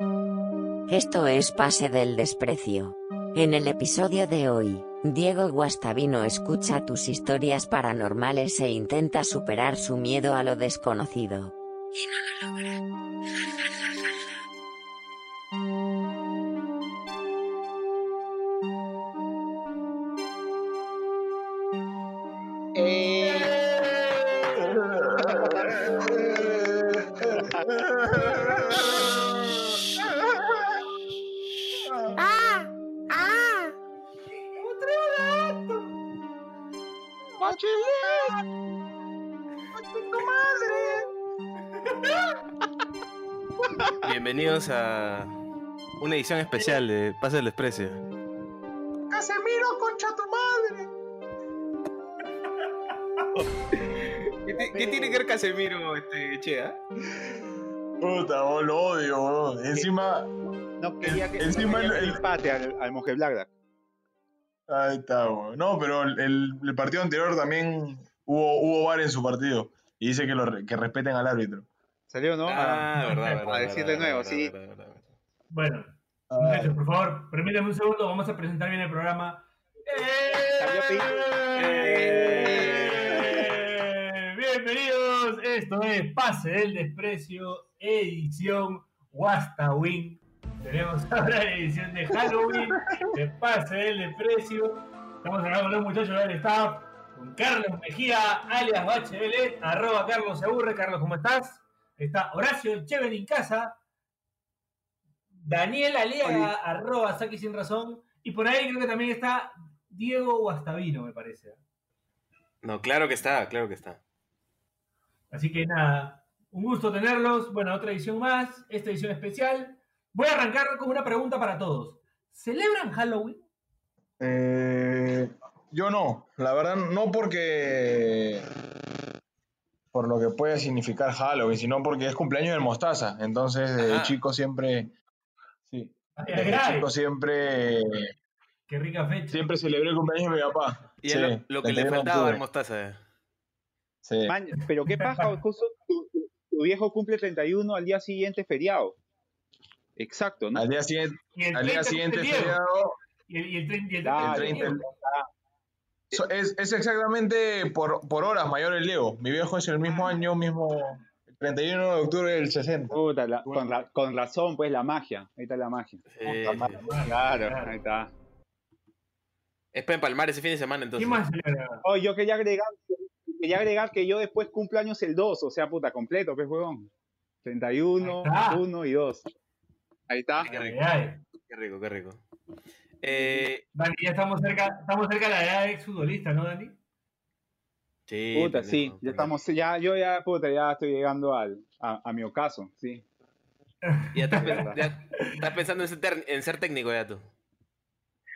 Esto es Pase del Desprecio. En el episodio de hoy, Diego Guastavino escucha tus historias paranormales e intenta superar su miedo a lo desconocido. Y no lo logra. Bienvenidos a una edición especial de Pase del Desprecio. ¡Casemiro, concha tu madre! ¿Qué, ti- qué tiene que ver Casemiro, este, Chea? Puta, vos lo odio, weón. Encima, No quería que, Encima no quería el- empate al, al Monje ahí está, weón. No, pero el, el- partido anterior también hubo, hubo VAR en su partido. Y dice que, lo, que respeten al árbitro. ¿Salió no? Ah, A- verdad, verdad. a decir de nuevo, verdad, sí. verdad, verdad, verdad. Bueno, Ah, muchachos, por favor, permítanme un segundo, vamos a presentar bien el programa. ¡Eh! Bienvenidos, esto es Pase del Desprecio, edición Wasta-Win. Tenemos ahora la edición de Halloween, de Pase del Desprecio. Estamos hablando con los muchachos del staff, con Carlos Mejía, alias Bachelet, arroba Carlos aburre. Carlos, ¿cómo estás? Está Horacio Cheven en casa, Daniel Aliaga, arroba Saki sin razón. Y por ahí creo que también está Diego Guastavino, me parece. No, claro que está, claro que está. Así que nada, un gusto tenerlos. Bueno, otra edición más, esta edición especial. Voy a arrancar con una pregunta para todos. ¿Celebran Halloween? eh, yo no, la verdad, no porque. Por lo que puede significar Halloween, sino porque es cumpleaños del Mostaza. Entonces, de Ajá. chico siempre. Sí. Desde ay, chico siempre. qué rica fecha. Siempre celebré el cumpleaños de mi papá. Y Sí, lo, lo que le 31 de faltaba al Mostaza. Sí. Man, pero qué paja, justo tu, tu- tu viejo cumple 31 al día siguiente feriado. Exacto, ¿no? Al día siguiente, al día 30 siguiente feriado, Y el, y el 30 y el Ah, 30 el cumple 30 Diego. So- Es, es exactamente por, por horas mayor el Leo. Mi viejo es el mismo año, mismo. El 31 de octubre del 60. Puta, la- con, ra- con razón, pues la magia. Ahí está la magia. Puta. Claro, Claro. ahí está. Es para empalmar ese fin de semana, entonces. ¿Quién más? Oh, yo quería agregar, quería agregar que yo después cumplo años el 2, o sea, puta, completo, pues, huevón. 31, Ahí está. 1 y 2. Ahí está. Qué rico, qué rico, qué rico. Eh, Dani, ya estamos cerca, estamos cerca de la edad de exfutbolista, ¿no, Dani? sí, Puta, pendejo, sí, ya estamos, ya, yo ya, puta, ya estoy llegando al, a, a mi ocaso, sí. Ya estás, ya estás pensando en ser, en ser técnico ya tú.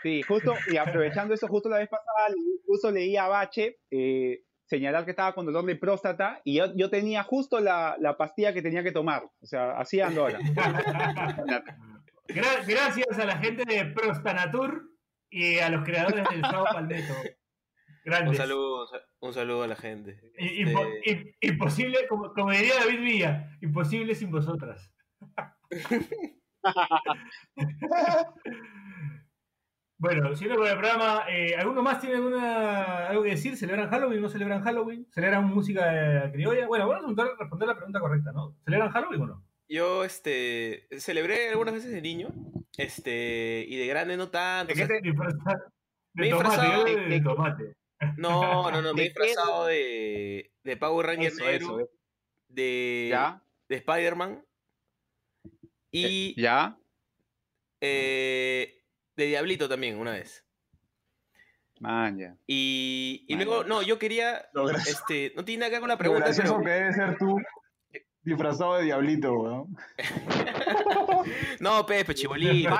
Sí, justo, y aprovechando eso, justo la vez pasada, justo leí a Bache eh, señalar que estaba con dolor de próstata y yo, yo tenía justo la, la pastilla que tenía que tomar, o sea, así ando ahora. Gra- Gracias a la gente de Prostanatur y a los creadores del Sao Palmetto. Grandes. Un saludo, un saludo a la gente. Este, imposible, como, como diría David Villa, imposible sin vosotras. bueno, siguiendo con el programa, eh, ¿alguno más tiene alguna, algo que decir? ¿Celebran Halloween o no celebran Halloween? ¿Celebran música eh, criolla? Bueno, vamos a responder la pregunta correcta, ¿no? ¿Celebran Halloween o no? Yo, este, celebré algunas veces de niño, este, y de grande no tanto. o sea, Disfrazar- Me De disfrazado de, de- de tomate. no, no, no, me he ¿De disfrazado de, de Power Ranger Eso, de, ¿Ya? de Spider-Man y ¿Ya? eh, de Diablito también, una vez. Man, ya. Y, y luego, no, yo quería, este, no tiene nada que ver con la pregunta, pero... que debe ser tú disfrazado de diablito, weón. No, Pepe, chibolito,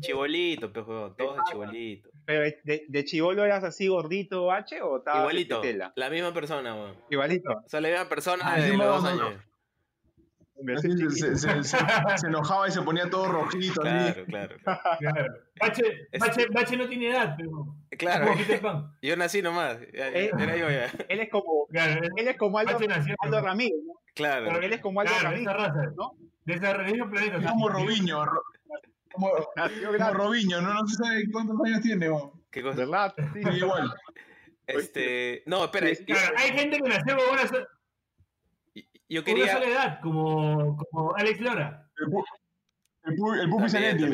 chibolito, pe, todos de chibolito. Pero de, de chivolo eras así gordito, Bache, o estabas de Igualito, tela? la misma persona, weón. Igualito. O sea, la misma persona Ah, de los dos años. Se, se- se- se- se enojaba y se ponía todo rojito. Claro, claro, claro. Claro. Bache, Bache, Bache no tiene edad, pero. Claro, yo nací nomás. ya- ya- Eh. Era yo ya. Él es como, Claro, él es como Aldo. Aldo Ramírez, ¿no? Claro. Pero él es como algo Claro, de esa raza. ¿no? De del mismo planeta. Es como Robinho. Ro- Como, como Robinho, no, no se sabe cuántos años tiene. weón. ¿Qué cosa? ¿verdad? Sí. Sí, igual. Este, no, espera, Sí, yo, Claro, hay gente que nació con una, yo con una quería sola edad, como, como Alex Lora. El, el, el Pupi Zanetti,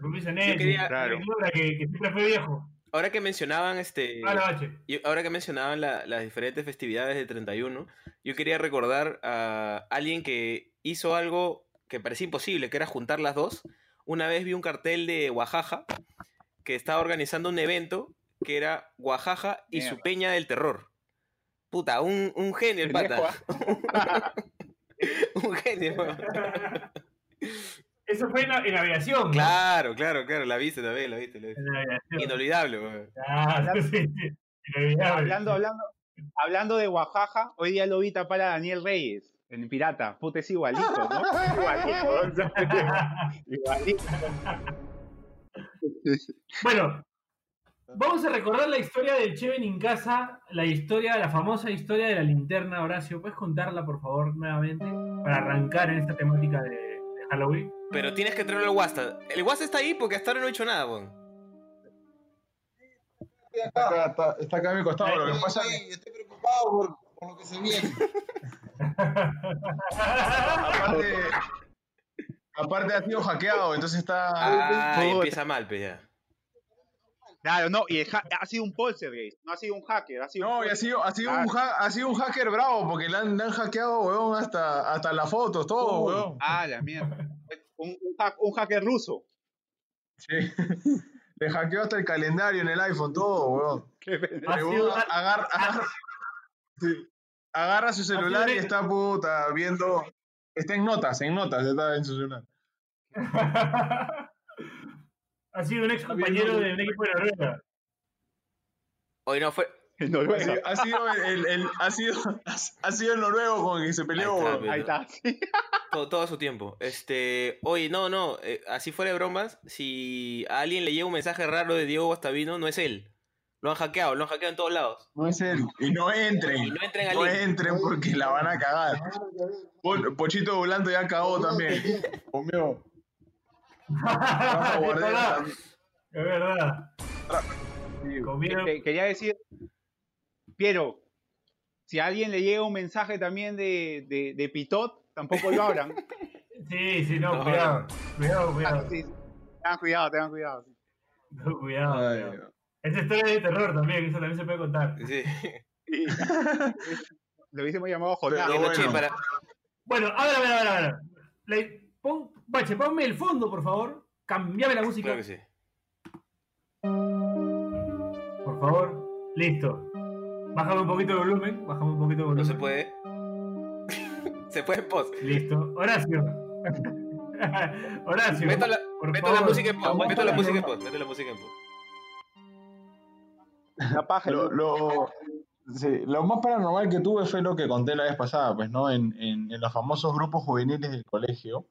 comienza en quería- Claro. Alex Lora, que, que siempre fue viejo. Ahora que mencionaban este Ah, yo- ahora que mencionaban la- las diferentes festividades de 31, yo quería recordar a alguien que hizo algo que parecía imposible, que era juntar las dos. Una vez vi un cartel de Oaxaca que estaba organizando un evento que era Oaxaca y su peña del terror. Puta, un, un genio el pata. un genio. Eso fue en, la- en aviación. ¿no? Claro, claro, claro, la viste también, la viste, la viste. En. Inolvidable, weón. Claro, sí, sí. Inolvidable. hablando, hablando, hablando de Oaxaca, hoy día lo vi tapar a Daniel Reyes, en Pirata. Puta, es igualito, ¿no? Igualito. igualito. Bueno, vamos a recordar la historia del Cheven en casa, la historia, la famosa historia de la linterna, Horacio. ¿Puedes contarla, por favor, nuevamente? Para arrancar en esta temática de Halloween. Pero tienes que traerlo al Wasta. El Wasta está ahí porque hasta ahora no he hecho nada, weón. Está acá, está, está acá a mi costado. Lo que pasa es que Estoy, estoy preocupado por, por lo que se viene. aparte, aparte ha sido hackeado, entonces está. Ah, empieza mal, pues ya. Claro, no, y ha- sido un poltergeist, no ha sido un hacker, ha sido un No, y ha sido, ha, sido Ah. un ha- ha sido un hacker bravo, porque le han, le han hackeado, weón, hasta, hasta las fotos, todo, Uh, weón. Ah, la mierda. Un, un, hack- un hacker ruso. Sí. Le hackeó hasta el calendario en el iPhone, todo, weón. Qué weón, agarra, agarra, sí. Agarra su celular y está puta viendo. Está en notas, en notas, está en su celular. ha sido un ex compañero de un equipo de Noruega. Hoy no fue. Noruega. sido, ha sido el, el- el- ha sido, ha sido el noruego con el que se peleó, Ahí está. Ahí. Todo, su tiempo. Este. Oye, no, no. eh, así fuera de bromas. Si a alguien le llega un mensaje raro de Diego Guastavino, no es él. Lo han hackeado, lo han hackeado en todos lados. No es él. Y no entren. Y no entren al No link. entren porque la van a cagar. Po- Pochito Volando ya cagó también. Conmigo. Es verdad. Es. Sí. Quería decir, Piero, si a alguien le llega un mensaje también de, de, de Pitot, tampoco lo abran. Sí, sí, no, No, cuidado. Cuidado, Ah, cuidado. sí, sí. Tengan cuidado, tengan cuidado. sí. No, cuidado, Ay, cuidado. Esa historia es de terror también, eso también se puede contar. Sí. Sí. Lo hubiésemos llamado. Pero Bueno, bueno. a ver, a ver, a ver, a ver. Pon, Bache, ponme el fondo, por favor. Cambiame la música, Claro que sí. por favor. Listo. Bájame un poquito el volumen, bájame un poquito el volumen. No se puede. se puede en post. Listo. Horacio. Horacio. Meto la, por meto la favor. música en post. Meto la la música en post. Meto la música en post. La paja. Lo, sí, lo más paranormal que tuve fue lo que conté la vez pasada, pues, ¿no? En, en, en los famosos grupos juveniles del colegio.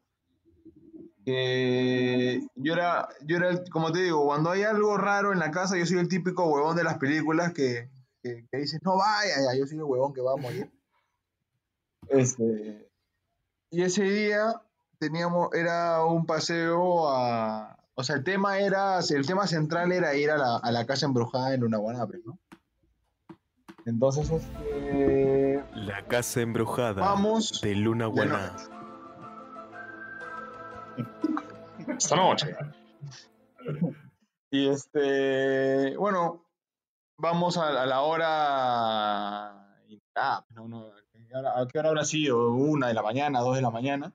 Que yo era, yo era, el- como te digo, cuando hay algo raro en la casa, yo soy el típico huevón de las películas que, que, que dices, no vaya, ya, yo soy el huevón que va a morir. Este, y ese día teníamos, era un paseo a, o sea, el tema era, el tema central era ir a la, a la casa embrujada en Lunaguanape, ¿no? Entonces, este, La casa embrujada vamos de Luna Guaná. Esta noche. Y este, bueno, vamos a, a la hora, ah, no, no, ¿a qué hora- ¿a qué hora habrá sido? Una de la mañana, dos de la mañana.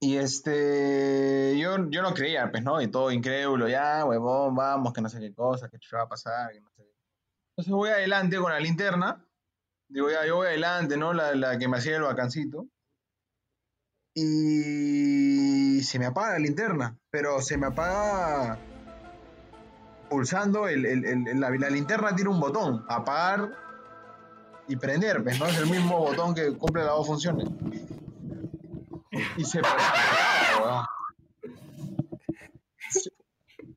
Y este, yo, yo no creía, pues, ¿no? Y todo incrédulo, ya, huevón, vamos, que no sé qué cosa, que va a pasar, que no sé. Entonces voy adelante con la linterna, digo, ya, yo voy adelante, ¿no? La, la que me hacía el vacancito. Y se me apaga la linterna, pero se me apaga pulsando, el, el- el- la, la linterna tiene un botón, apagar y prender, ¿no? Es el mismo botón que cumple las dos funciones. Y se apretaba, se,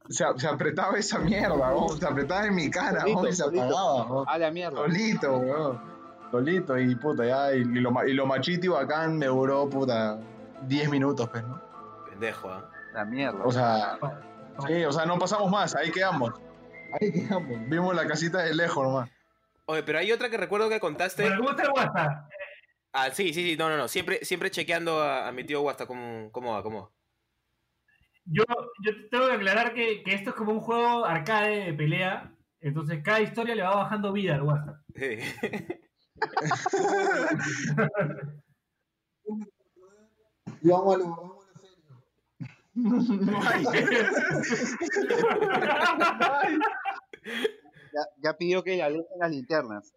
se- se apretaba esa mierda, weón. se apretaba en mi cara, weón, y se apagaba, weón. A la mierda. solito, weón. Solito y puta, ya. Y, y lo, y lo machito y bacán me duró, puta, 10 minutos, pues, ¿no? Pendejo, ¿ah? La mierda. O sea, sí, o sea, no pasamos más, ahí quedamos. Ahí quedamos. Vimos la casita de lejos nomás. Oye, pero hay otra que recuerdo que contaste. ¿cómo está el WhatsApp? Ah, sí, sí, sí, no, no, no. Siempre, siempre chequeando a, a mi tío Guasta cómo, cómo va, cómo va. Yo, yo tengo que aclarar que, que esto es como un juego arcade de pelea. Entonces cada historia le va bajando vida al WhatsApp. Sí. Y vamos a lo, vamos a lo serio. Ya, ya pidió que le alejen las linternas.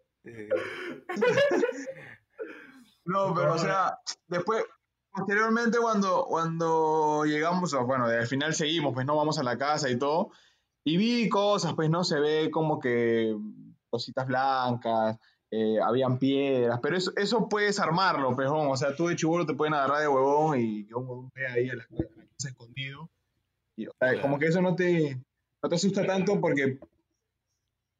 No, pero o sea, después, posteriormente cuando, cuando llegamos, bueno, al final seguimos, pues no vamos a la casa y todo, y vi cosas, pues no se ve como que cositas blancas, eh, habían piedras, pero eso, eso puedes armarlo, pues, o sea, tú de chibolo te pueden agarrar de huevón y que un huevón vea ahí a la, a la casa escondido, y, o sea, Claro. como que eso no te, no te asusta tanto porque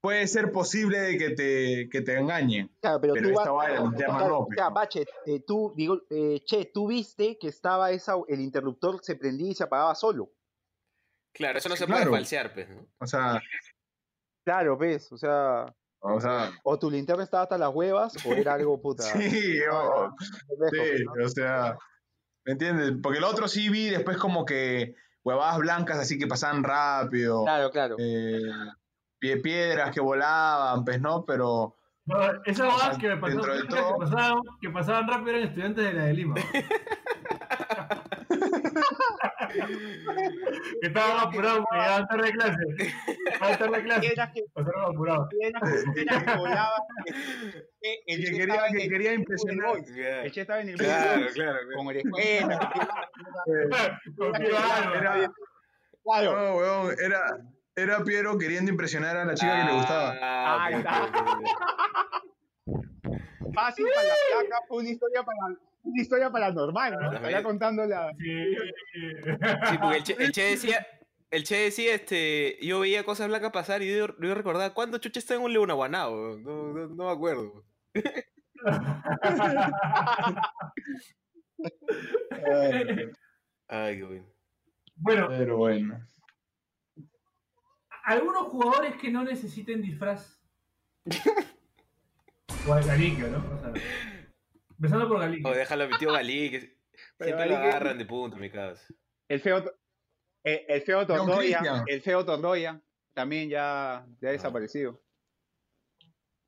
puede ser posible de que te, que te engañen. Claro, pero, Pero tú esta vas- tema claro, ya, ¿no? Bache, eh, tú, digo, eh, che, tú viste que estaba esa, el interruptor se prendía y se apagaba solo. Claro, eso no se Claro. puede falsear, pues, ¿no? O sea, Claro, ves, o sea, o sea, o tu linterna estaba hasta las huevas o era algo puta. Sí, o- sí, ¿no? o sea, ¿me entiendes? Porque el otro sí vi después como que huevadas blancas así que pasaban rápido, Claro, claro. eh, pie- piedras que volaban, pues, ¿no? Pero, No, esas sea, que me pasaron, dentro de que, todo- pasaban, que pasaban rápido eran estudiantes de la de Lima. que estaban apurados porque llegaban tarde de clase. Llegaban tarde de clase. Piedras que, Pasaron apurados. piedras, piedras que volaban. que- que el que che quería, que el- quería impresionar. Boys. El che estaba en el Claro, claro, claro. con el escuela. Contigo, Álvaro. Era, Claro. no, weón, era, era Piero queriendo impresionar a la chica que le gustaba. Ah, Ahí está. Fácil para la placa, fue una historia, para, una historia paranormal, ¿no? La Estaría contando la. Sí. Sí, porque el che, el Che decía, el Che decía, este, yo veía cosas blancas pasar y yo, yo recordaba, ¿cuándo chucha estaba en un leonaguanao? No, no, no me acuerdo. Ay, qué bueno. Bueno, Pero bueno. algunos jugadores que no necesiten disfraz. O al Galiquio, ¿no? O sea, empezando por. O déjalo a mi tío Galí, que siempre lo Galí que- agarran de punto, mi caso. El feo, el, el feo Christian. el feo Tondoya, también ya, ya ha desaparecido.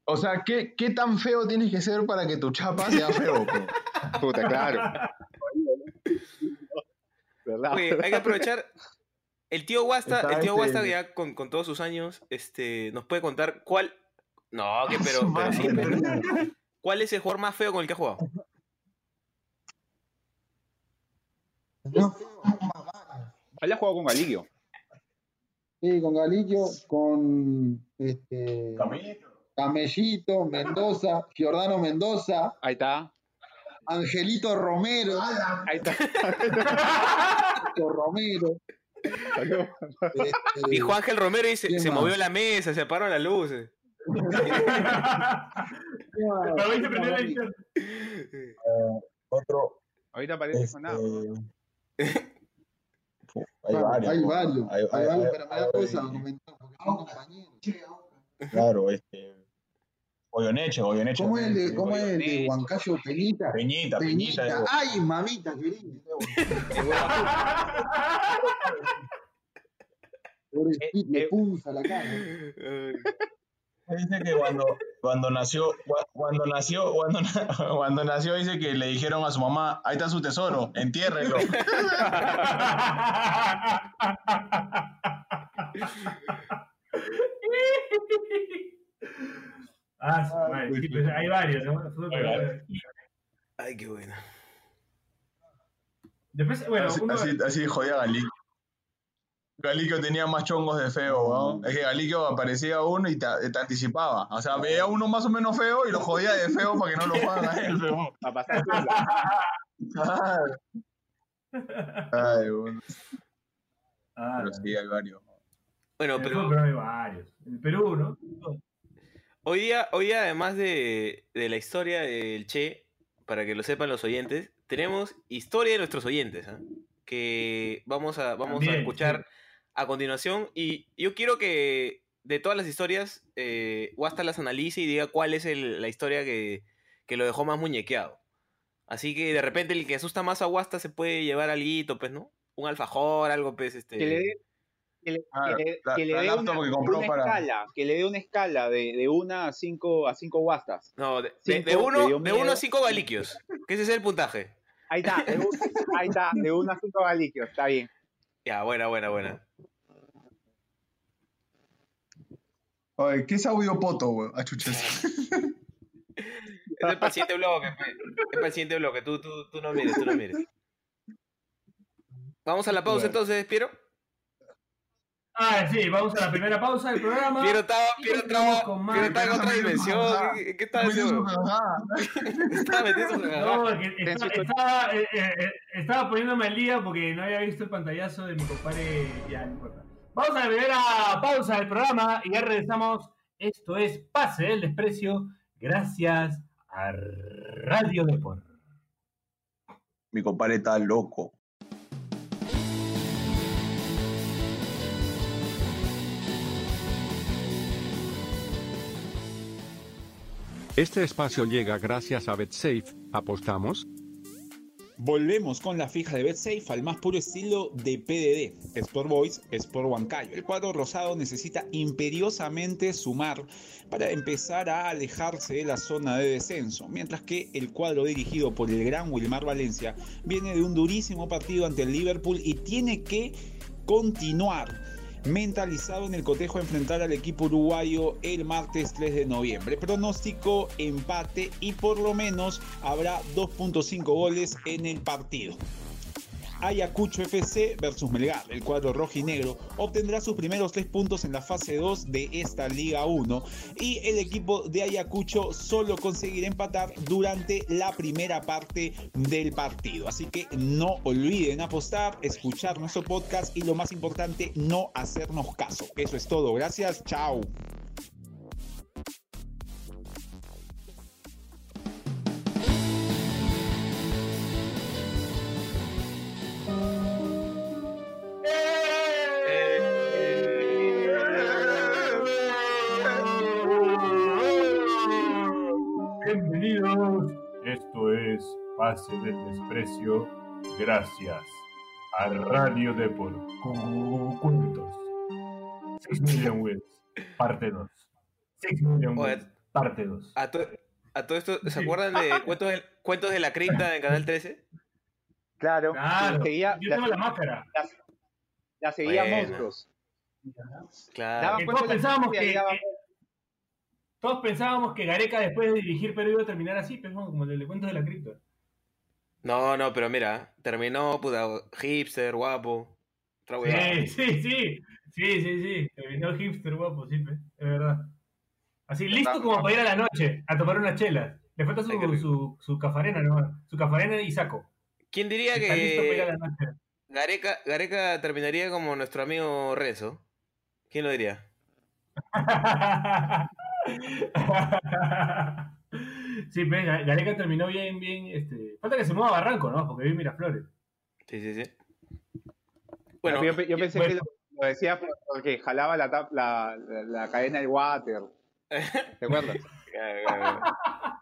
O sea, ¿qué, ¿qué tan feo tienes que ser para que tu chapa sea feo? pues? Puta, claro. ¿Verdad? Oye, hay que aprovechar. El tío Guasta, el tío Guasta ya con, con todos sus años, este, nos puede contar cuál. No, que pero, pero sí, Madre. pero- ¿Cuál es el jugador más feo con el que ha jugado? No. Él ha jugado con Galigio. Sí, con Galiquio, con este, Camellito, Mendoza, Giordano Mendoza, Ahí está. Angelito Romero, Ahí está. Angelito Romero. Este, Dijo Ángel Romero y se, movió la mesa, se apagaron las luces. Linterna. Otro. Ahorita parece Este... nada. Fu, hay Claro, varios. hay varios, Hay- hay hay- varios, hay- pero me da cosa comentar porque son compañeros. Claro, este. Goyoneche, Goyoneche. ¿Cómo es el de, también, cómo es el de. Huancayo Peñita? Peñita, Peñita. Ay, mamita querida. Pobrecito, Eh, eh. le punza la cara. Dice que cuando, cuando nació, cua- cuando nació, cuando, na- cuando nació, dice que le dijeron a su mamá, ahí está su tesoro, entiérrelo. Ah, sí, pues hay varios, ¿no? Ay, qué bueno. Después, bueno, así, uno, así, así jodía Galico. Galico tenía más chongos de feo, ¿no? Es que Galico aparecía uno y te, te anticipaba. O sea, veía uno más o menos feo y lo jodía de feo para que no lo juegan a él. Para pasar. Ay, bueno. Ah, Pero sí, hay varios. Bueno, en pero fútbol hay varios. En el Perú, ¿no? Hoy día, hoy día además de, de la historia del Che, para que lo sepan los oyentes, tenemos historia de nuestros oyentes, ¿ah? que vamos a, vamos a escuchar a continuación. Y yo quiero que de todas las historias, eh, Wasta las analice y diga cuál es el- la historia que, que lo dejó más muñequeado. Así que de repente el que asusta más a Wasta se puede llevar algo, pues, ¿no? Un alfajor, algo, pues, este... Que le dé que le, Ah, que le- la- que le la dé una, para- escala, que le dé una escala de, de una a cinco a cinco guastas. No, de, Cinco, de uno, de uno a cinco galiquios. Que ese es el puntaje. Ahí está, de un- ahí está, de una a cinco galiquios, está bien. Ya, buena, buena, buena. Oye, ¿qué es audio poto, weón? Ah, chuches. Es el paciente bloque, pe. Es el paciente bloque. Tú, tú, tú no mires, tú no mires. Vamos a la pausa Bueno. entonces, Piero. Ah, sí, vamos a la primera pausa del programa. Piero estaba, Piero estaba, con más. Piero estaba en otra dimensión. ¿Qué, qué estaba haciendo? Estaba metido en su. No, que estaba, estaba, eh, eh, eh, estaba poniéndome al día porque no había visto el pantallazo de mi compadre. Ya, no importa. Vamos a la primera pausa del programa y ya regresamos. Esto es Pase del Desprecio, gracias a Radio Deport. Mi compadre está loco. Este espacio llega gracias a BetSafe. ¿Apostamos? Volvemos con la fija de BetSafe al más puro estilo de PDD. Sport Boys, Sport Huancayo. El cuadro rosado necesita imperiosamente sumar para empezar a alejarse de la zona de descenso, mientras que el cuadro dirigido por el gran Wilmar Valencia viene de un durísimo partido ante el Liverpool y tiene que continuar mentalizado en el cotejo a enfrentar al equipo uruguayo el martes 3 de noviembre. Pronóstico empate y por lo menos habrá 2.5 goles en el partido. Ayacucho FC versus Melgar, el cuadro rojo y negro, obtendrá sus primeros tres puntos en la fase 2 de esta Liga 1 y el equipo de Ayacucho solo conseguirá empatar durante la primera parte del partido. Así que no olviden apostar, escuchar nuestro podcast y lo más importante, no hacernos caso. Eso es todo, gracias, chao. Bienvenidos. Esto es Pase del Desprecio, gracias a Radio Deport. Cu- Cuentos. Six Million Wheels, parte 2. Six Million Oye, Wheels, parte 2. A, to- a todo esto, ¿se acuerdan de cuentos, de cuentos de la cripta en Canal 13? Claro, Claro, la seguía, yo tengo la máscara. la seguía monstruos. Claro. Que todos pensábamos que, daban- que- todos pensábamos que Gareca después de dirigir Perú iba a terminar así, pero no, como el de cuentos de la cripta. No, no, pero mira, terminó, puta, hipster, guapo. Sí, sí, sí. Sí, sí, sí. Terminó hipster guapo, sí, es verdad. Así, listo como para ir a la noche a tomar unas chelas. Le falta su, su cafarena, ¿no? Su cafarena y saco. ¿Quién diría Está que la noche. Gareca, Gareca terminaría como nuestro amigo Rezo? ¿Quién lo diría? sí, pues, Ga- Gareca terminó bien, bien, este... Falta que se mueva a Barranco, ¿no? Porque vive en Miraflores. Sí, sí, sí. Bueno, yo, pe- yo pensé bueno. que lo, lo decía por- porque jalaba la, la, la, la cadena del water. ¿Te acuerdas?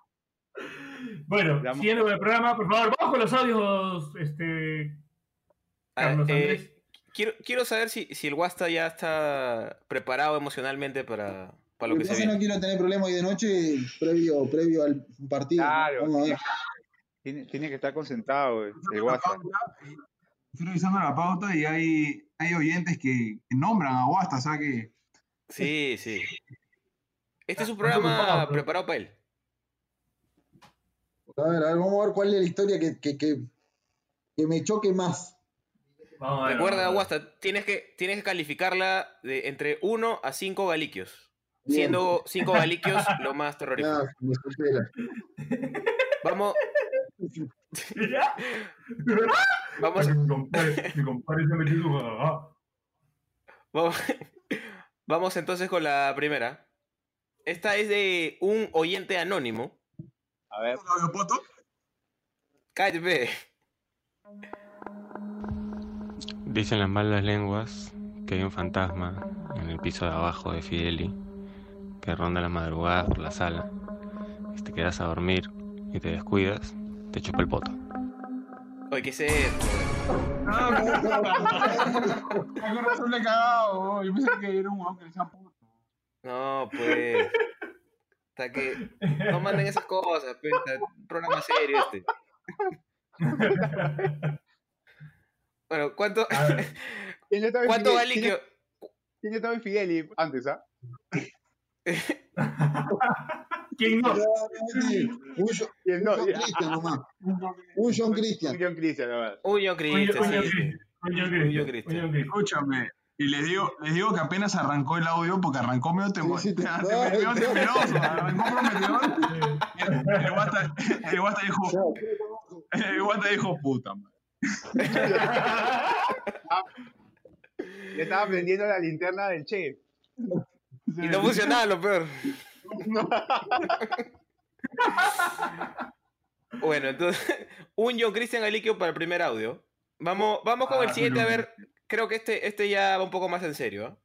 Bueno, Vamos. siguiendo con el programa, por favor, vamos con los audios, este... ah, Carlos eh, Andrés. quiero, quiero saber si, si el Guasta ya está preparado emocionalmente para, para lo que que se que no viene. quiero tener problemas hoy de noche previo, previo al partido. Claro, tiene, tiene que estar concentrado el, el WhatsApp. Estoy revisando la pauta y hay, hay oyentes que, que nombran a Guasta, o sea que Sí, sí. Este es un programa preparado para él. A ver, a ver, vamos a ver cuál es la historia que, que, que, que me choque más. Vamos a ver, Recuerda, vamos a ver. Guasta, tienes que, tienes que calificarla de entre 1 a 5 galiquios. Bien. Siendo 5 galiquios lo más terrorífico. Ah, me supera. Vamos, ¿Ya? vamos, vamos, vamos entonces con la primera. Esta es de un oyente anónimo. A ver. ¿Audio poto? Cállate. Dicen las malas lenguas que hay un fantasma en el piso de abajo de Fideli que ronda las madrugadas por la sala. Si te quedas a dormir y te descuidas, te chupa el poto. Oye, ¿qué es esto? Ah, razón le he cagado. Yo pensé que era un huevón que puto. No, pues. Hasta que no manden esas cosas, pues. está Un programa serio este. Bueno, ¿cuánto, A ver. ¿Quién estaba en ¿cuánto Fidel- vale quién- que.? ¿Quién estaba en Fideli antes, ah? ¿Quién no? Un, ¿Quién un no? John Christian nomás. Un John Christian. Un John Christian, yo oye, oye, Oye, Cristian, Cristian. oye, Cristian. Escúchame. Y les digo, les digo que apenas arrancó el audio porque arrancó medio, temo- Sí, sí, te- te- no, medio no. temeroso. Arrancó prometedor. El, el guata, el guata dijo, el guata dijo puta. madre". Le estaba prendiendo la linterna del Che. Y no funcionaba lo peor. Bueno, entonces, un John Christian Aliquio para el primer audio. Vamos, vamos con el Ah, siguiente, a ver. Creo que este, este ya va un poco más en serio. ¿ah?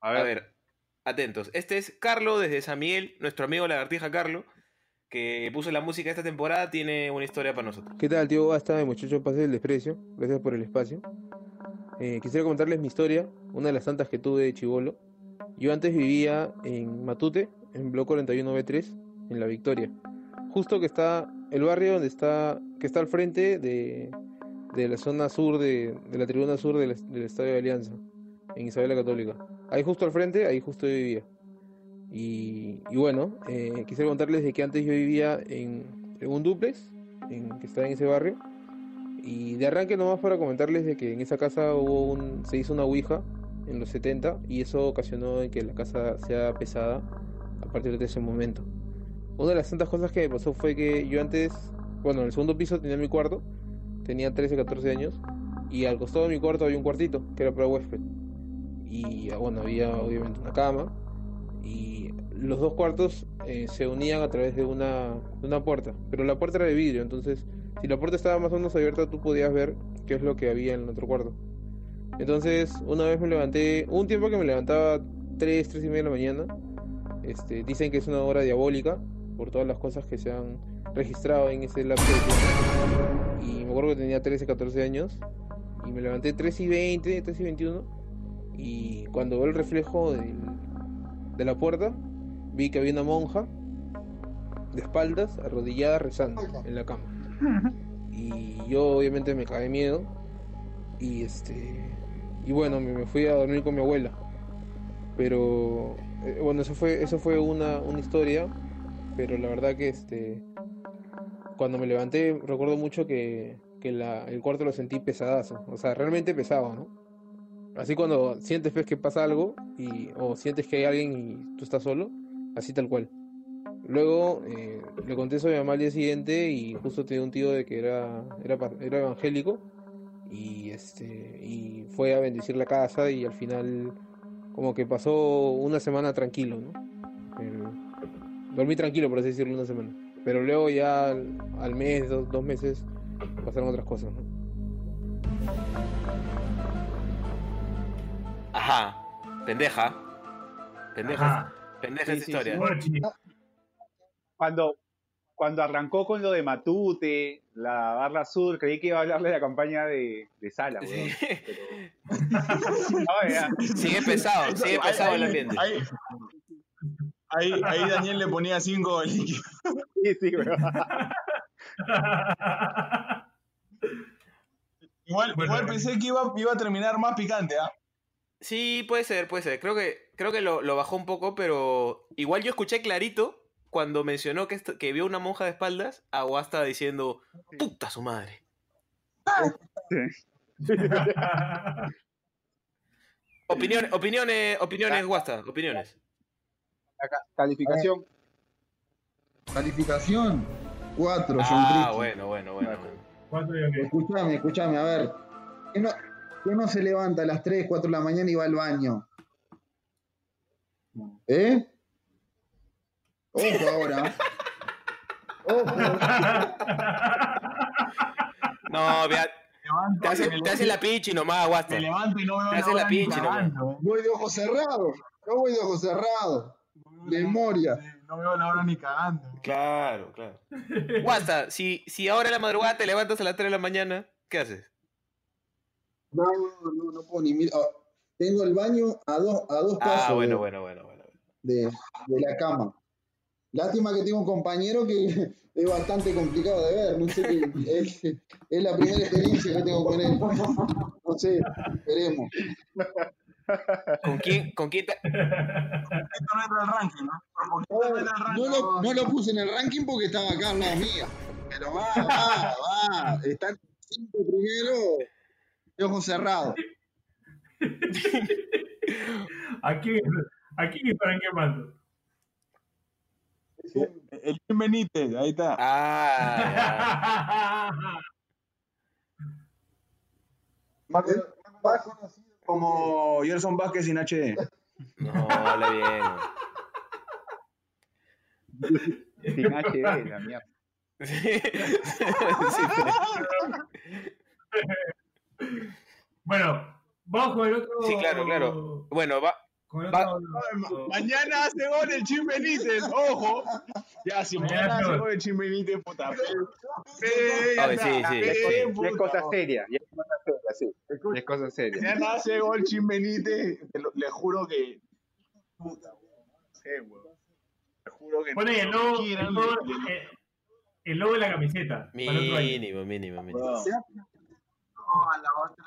A A ver. ver, atentos. Este es Carlo desde San Miguel, nuestro amigo Lagartija Carlo, que puso la música esta temporada, tiene una historia para nosotros. ¿Qué tal, tío? Basta, muchacho, pase el desprecio. Gracias por el espacio. Eh, quisiera contarles mi historia, una de las tantas que tuve de chivolo. Yo antes vivía en Matute, en Bloque 41B3, en La Victoria. Justo que está el barrio donde está, que está al frente de, de la zona sur, de, de la tribuna sur del, del Estadio de Alianza, en Isabel la Católica. Ahí justo al frente, ahí justo yo vivía. Y, bueno, eh, quisiera contarles de que antes yo vivía en, en un duplex, en, que está en ese barrio. Y de arranque nomás para comentarles de que en esa casa se hizo una ouija en los 70 y eso ocasionó que la casa sea pesada a partir de ese momento. Una de las tantas cosas que me pasó fue que yo antes, bueno, en el segundo piso tenía mi cuarto, tenía 13, 14 años, y al costado de mi cuarto había un cuartito que era para huésped. Y bueno, había obviamente una cama, y los dos cuartos eh, se unían a través de una, una puerta, pero la puerta era de vidrio, entonces si la puerta estaba más o menos abierta tú podías ver qué es lo que había en el otro cuarto. Entonces una vez me levanté, un tiempo que me levantaba 3, 3 y media de la mañana, este, dicen que es una hora diabólica por todas las cosas que se han registrado en ese lapso. Y me acuerdo que tenía 13, 14 años y me levanté 3 y 20, 3 y 21 y cuando veo el reflejo de la puerta vi que había una monja de espaldas, arrodillada, rezando en la cama. Y yo obviamente me caí de miedo y este y bueno, me, me fui a dormir con mi abuela. Pero eh, bueno, eso fue eso fue una, una historia, pero la verdad que este cuando me levanté recuerdo mucho que, que la- el cuarto lo sentí pesadazo, o sea, realmente pesado, ¿no? Así cuando sientes pues, que pasa algo y, o sientes que hay alguien y tú estás solo, así tal cual. Luego eh, le conté eso a mi mamá al día siguiente y justo tenía un tío de que era, era, era evangélico y este y fue a bendecir la casa y al final como que pasó una semana tranquilo, ¿no? Dormí tranquilo, por así decirlo, una semana. Pero luego ya al, al mes, dos, dos meses, pasaron otras cosas, ¿no? Ajá, pendeja. Pendeja, Ajá. pendeja Sí, esa sí, historia. sí. Cuando, cuando arrancó con lo de Matute, la barra sur, creí que iba a hablarle de la campaña de, de Sala, weón. Sí. No, ya. Sigue pesado, sigue pesado el ambiente. Ahí, ahí, ahí Daniel le ponía 5 líquidos. Sí, sí, weón. Igual, Bueno, igual pensé que iba, iba a terminar más picante, ¿ah? Sí, puede ser, puede ser. Creo que, creo que lo, lo bajó un poco, pero igual yo escuché clarito cuando mencionó que, esto- que vio una monja de espaldas, a Guasta diciendo, puta su madre. Opiniones, opiniones, opiniones, Guasta, opiniones. Calificación. Calificación 4, John Ah, bueno, bueno, bueno. bueno. ¿Cuánto yo qué? Escuchame, escuchame, a ver. ¿Quién no, quién no se levanta a las 3, 4 de la mañana y va al baño? ¿Eh? Ojo ahora. Ojo. No, vea, te hace, te hace la pichi nomás, Guasta. Me levanto y no veo Te hace la pinche. Voy de ojos cerrados. Yo voy de ojos cerrados. Memoria. No veo la hora ni cagando. Claro, claro. Guasta, si, si ahora en la madrugada te levantas a las 3 de la mañana, ¿qué haces? No, no, no, no puedo ni mirar. Ah, Tengo el baño a dos, a dos pasos Ah, de- bueno, bueno, bueno, bueno. de, de la cama. Lástima que tengo un compañero que es bastante complicado de ver. No sé qué. Es, es la primera experiencia que tengo con él. No sé, esperemos. ¿Con quién, con quién te- Esto no entra al ranking, ¿no? Porque esto no entra al ranking. No lo, no lo puse en el ranking porque estaba acá al lado mío. Pero va, va, va. Están cinco primero de ojos cerrados. Aquí, aquí están quemando. El Jim Benítez, ahí está. Ah, Más, más conocido como Gerson Vázquez sin HD. No, habla bien. Sin HD, la mierda. Sí, Bueno, vamos con el otro. Sí, claro, claro. Bueno, va. Con el va- otro. Mañana hace gol el Jim Benítez, ojo. Ya, si Mañana mañana hace gol. el Jim Benítez, puta. Sí, sí. Ya es cosa- Eh, ya es cosa seria, ya es cosa seria, sí. Ya es cosa seria. Benítez, lo- le juro que. Puta, weón. No sé, weón. Te juro que. Pone el logo, quieran, el logo, le- le- eh, el logo de la camiseta. Mínimo, mínimo, mínimo. No, a la otra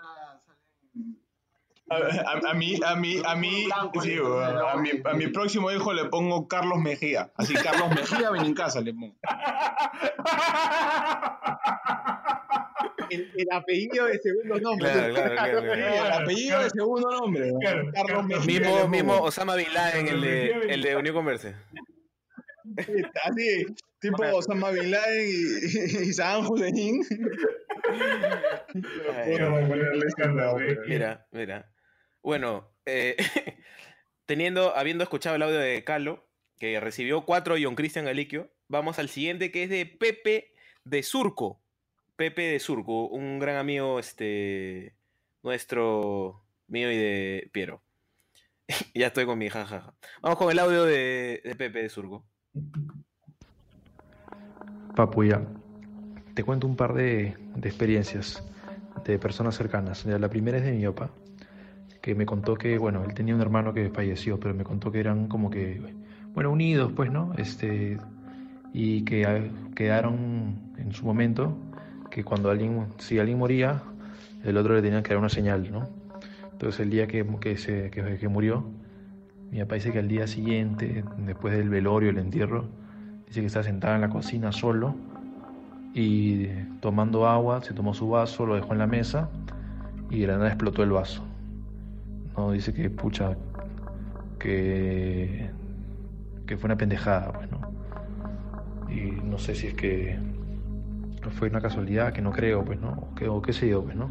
A, a- a mí, a mí, a mí, sí, weón. a, mi, a mi próximo hijo le pongo Carlos Mejía. Así, Carlos Mejía, ven en casa, le pongo. El, el apellido de segundo nombre. Claro, claro, claro, Sí, claro. el apellido de segundo nombre. Carlos claro. Mejía. Mismo, Osama Bin Laden, el de, el de Unión Converse. Así, tipo Osama Bin Laden y, y Saddam Hussein. Nombre. Mira, mira. Bueno, eh, teniendo, habiendo escuchado el audio de Carlo, que recibió cuatro John Christian Galiquio, vamos al siguiente que es de Pepe de Surco. Pepe de Surco, un gran amigo este nuestro, mío y de Piero. ya estoy con mi jajaja. Vamos con el audio de, Pepe de Surco. Papu, ya. Te cuento un par de, experiencias de personas cercanas. La primera es de mi papá, que me contó que, bueno, él tenía un hermano que falleció, pero me contó que eran como que, bueno, unidos, pues, ¿no? Este, y que ah, quedaron en su momento que cuando alguien, si alguien moría, el otro le tenía que dar una señal, ¿no? Entonces el día que, que, se, que, que murió, mi papá dice que al día siguiente, después del velorio, el entierro, dice que estaba sentado en la cocina solo y tomando agua, se tomó su vaso, lo dejó en la mesa y de la nada explotó el vaso. No, dice que pucha, que, que fue una pendejada, pues, ¿no? Y no sé si es que fue una casualidad, que no creo, pues, ¿no? O, que, o qué sé yo, pues, ¿no?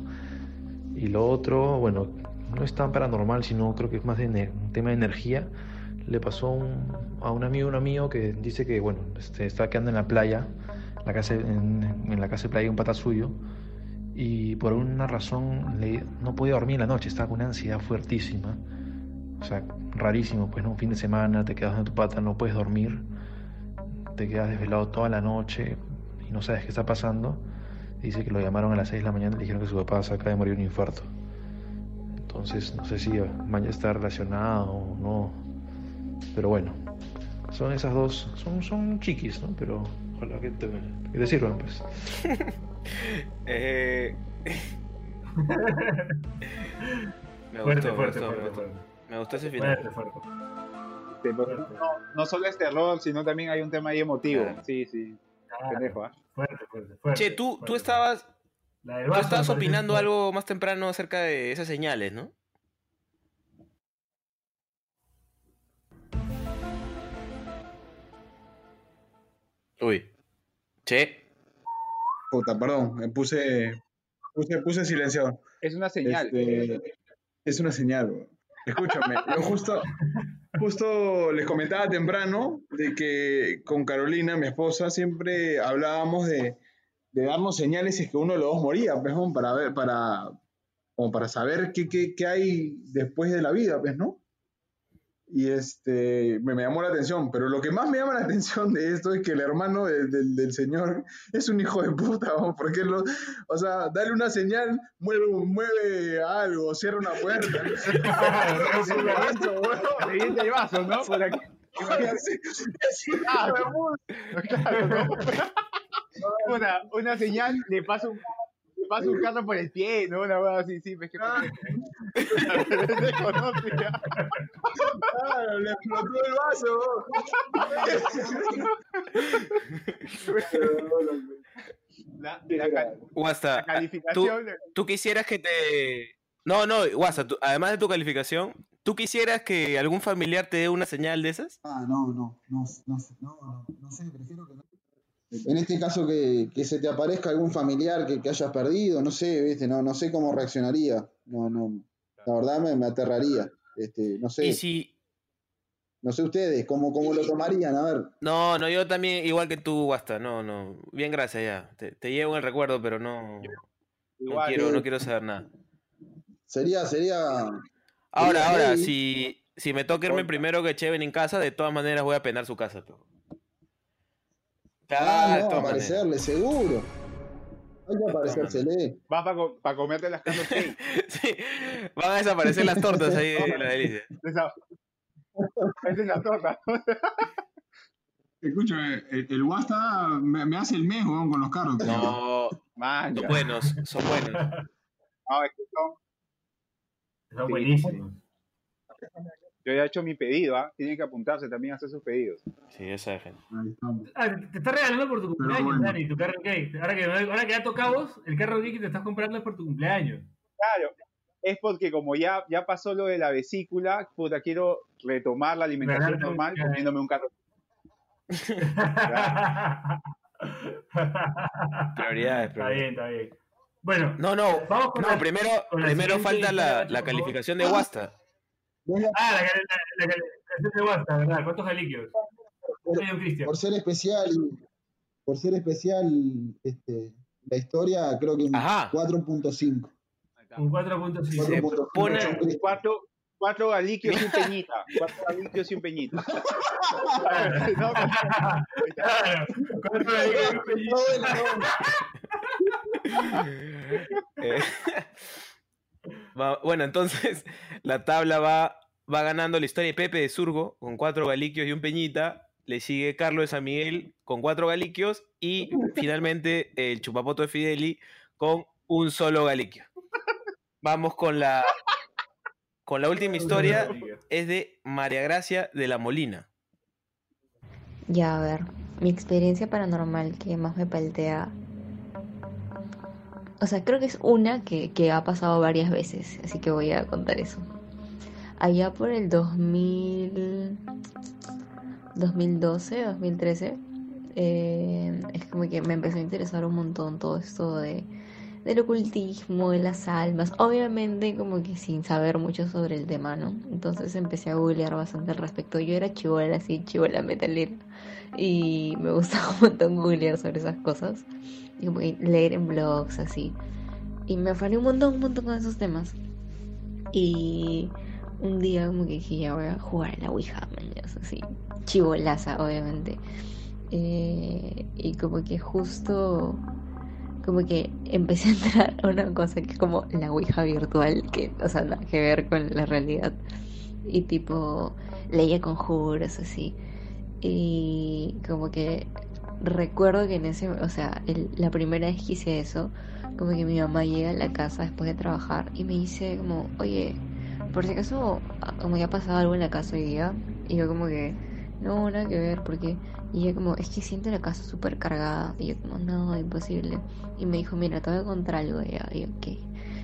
Y lo otro, bueno, no es tan paranormal, sino creo que es más de un tema de energía. Le pasó a un- a un amigo, un amigo que dice que, bueno, este, está quedando en la playa, la casa, en, en la casa de playa un pata suyo, y por una razón le- no podía dormir en la noche, estaba con una ansiedad fuertísima. O sea, rarísimo, pues, ¿no? Un fin de semana, te quedas en tu pata, no puedes dormir, te quedas desvelado toda la noche y no sabes qué está pasando. Dice que lo llamaron a las 6 de la mañana y le dijeron que su papá se acaba de morir de un infarto. Entonces, no sé si mañana está relacionado o no. Pero bueno, son esas dos, son, son chiquis, ¿no? Pero ojalá que te, que te sirvan, pues. Eh, me Fuerte, gustó, me fuerte, gustó, me fuerte, gustó. fuerte. Me gustó ese final. Fuerte, fuerte. Sí, pero no, no solo es terror, sino también hay un tema ahí emotivo. Claro. Sí, sí. Pendejo, ¿ah? Fuerte, fuerte, fuerte. Che, tú, tú fuerte. estabas, La del tú estabas me parece opinando algo más temprano acerca de esas señales, ¿no? Uy. Che. Puta, perdón, me puse, puse, puse silenciado. Es una señal. Este, es una señal, weón. Escúchame, yo justo, justo les comentaba temprano de que con Carolina, mi esposa, siempre hablábamos de, de darnos señales si es que uno de los dos moría, pues, para ver, para, como para saber qué, qué, qué hay después de la vida, pues, ¿no? Y este, me, me llamó la atención, pero lo que más me llama la atención de esto es que el hermano de- del- del señor es un hijo de puta, ¿no? porque lo, o sea, dale una señal, mueve, mueve algo, cierra una puerta. El vaso, ¿no? Una, una señal, le pasa un, pasa un carro por el pie, ¿no? Una hueá así, sí, es que ya. Claro, le explotó el vaso. La, la la calificación. ¿tú, tú quisieras que te... No, no, Guasta, tú- además de tu calificación, ¿tú quisieras que algún familiar te dé una señal de esas? Ah, no, no, no, no, no, no, no sé, prefiero que no. En este caso que, que se te aparezca algún familiar que, que hayas perdido, no sé, viste, no, no sé cómo reaccionaría. No, no, la verdad me, me aterraría. Este, no sé. Y si... No sé ustedes, ¿cómo, cómo lo tomarían? A ver. No, no, yo también, igual que tú, Guasta, no, no. Bien, gracias ya. Te, te llevo el recuerdo, pero no... No quiero, eh, no quiero saber nada. Sería, sería. Ahora, sería ahora, si, si me toca irme primero que Cheven en casa, de todas maneras voy a penar su casa. pero- Claro, Ah, de no, aparecerle, seguro. Hay que aparecérsele. Vas para comerte las carnes cake. Van a desaparecer las tortas ahí de la delicia. Esa, esa es la torta. Escúchame, el, el Guasta me, me hace el mes, weón, con los carros. No, Man, son buenos, son buenos. No, es que son- Son Sí. Yo ya he hecho mi pedido, ¿ah? Tienen que apuntarse también a hacer sus pedidos. Sí, esa es gente. Ahí estamos. Ah, te está regalando por tu cumpleaños, bueno. Dani, tu carro cake. Ahora que, ahora que ya tocamos, el carro cake que te estás comprando es por tu cumpleaños. Claro, es porque como ya, ya pasó lo de la vesícula, puta, quiero retomar la alimentación normal comiéndome un carro. Prioridades, Está prioridades. bien, está bien. Bueno, No, no, vamos con no, la- primero, con primero falta la, la calificación de Guasta. Ah, la, la, de WhatsApp, ¿verdad? ¿Cuántos un Cristian. Por ser especial, por ser especial, este, la historia creo que un Ajá. 4.5. Un 4.5. Se 4.5. pone- Cuatro, cuatro galiquios y un peñita. Cuatro galiquios y un peñita. No, Claro, cuatro galiquios. Eh, va- bueno, entonces la tabla va, va ganando la historia de Pepe de Surgo con cuatro galiquios y un peñita. Le sigue Carlos de San Miguel con cuatro galiquios. Y finalmente el chupapoto de Fideli con un solo galiquio. Vamos con la, con la última historia. Es de María Gracia de la Molina. Ya, a ver, mi experiencia paranormal que más me paltea. O sea, creo que es una que, que ha pasado varias veces, así que voy a contar eso. Allá por el 2000, 2012, 2013, eh, es como que me empezó a interesar un montón todo esto de, del ocultismo, de las almas, obviamente como que sin saber mucho sobre el tema, ¿no? Entonces empecé a googlear bastante al respecto. Yo era chivola, así, chivola metalera, y me gustaba un montón googlear sobre esas cosas, y leer en blogs, así. Y me afané un montón, un montón con esos temas. Y un día como que dije, ya voy a jugar a la Ouija, mañas, así, chivolaza, obviamente. Eh, y como que justo, como que empecé a entrar a una cosa que es como la Ouija virtual, que, o sea, nada que ver con la realidad. Y tipo, leía conjuros, así. Y como que recuerdo que en ese, o sea, el- la primera vez que hice eso, como que mi mamá llega a la casa después de trabajar y me dice como, oye, por si acaso, como ya ha pasado algo en la casa hoy día, y yo como que, no, nada que ver, porque, y ella como, es que siento la casa súper cargada, y yo como, no, imposible, y me dijo, mira, te voy a contar algo, y yo, y ¿qué?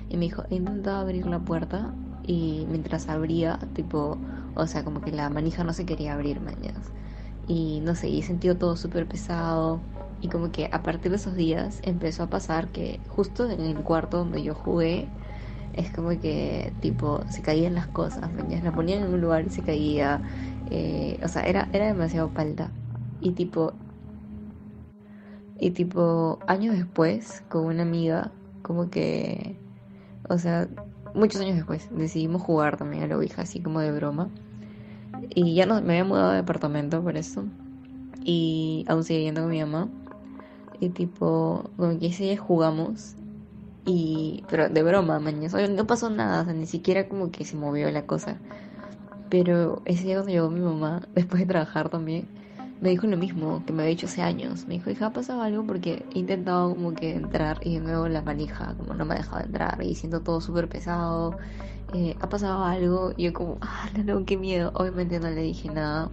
Y me dijo, he intentado abrir la puerta, y mientras abría, tipo, o sea, como que la manija no se quería abrir, mañas. Y no sé, y he sentido todo súper pesado. Y como que a partir de esos días empezó a pasar que justo en el cuarto donde yo jugué, es como que, tipo, se caían las cosas, ¿me La ponían en un lugar y se caía. eh, o sea, era, era demasiado palta. Y tipo, y tipo, años después, con una amiga, como que, o sea, muchos años después, decidimos jugar también a la Ouija, así como de broma. Y ya no, me había mudado de departamento por eso. Y aún sigue yendo con mi mamá. Y tipo, como que ese jugamos. Y, pero de broma, mañana. No pasó nada, o sea, ni siquiera como que se movió la cosa. Pero ese día cuando llegó mi mamá, después de trabajar también, me dijo lo mismo que me había dicho hace años. Me dijo, hija, ha pasado algo porque he intentado como que entrar y de nuevo la manija como no me ha dejado entrar y siento todo súper pesado. Eh, ha pasado algo y yo como, ah, no, qué miedo. Obviamente no le dije nada.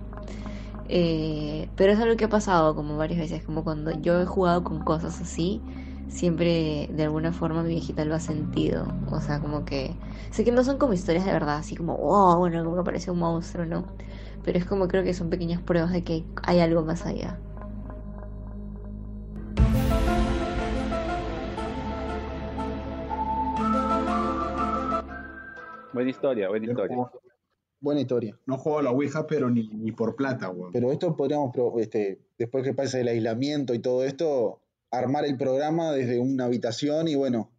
Eh, pero es algo que ha pasado como varias veces, como cuando yo he jugado con cosas así, siempre de alguna forma mi viejita lo ha sentido. O sea, como que sé que no son como historias de verdad, así como, oh, bueno, como que aparece un monstruo, ¿no? Pero es como creo que son pequeñas pruebas de que hay algo más allá. Buena historia, buena historia. Buena historia. No juego a la Ouija, pero ni, ni por plata, weón. Pero esto podríamos, este, después que pase el aislamiento y todo esto, armar el programa desde una habitación y bueno,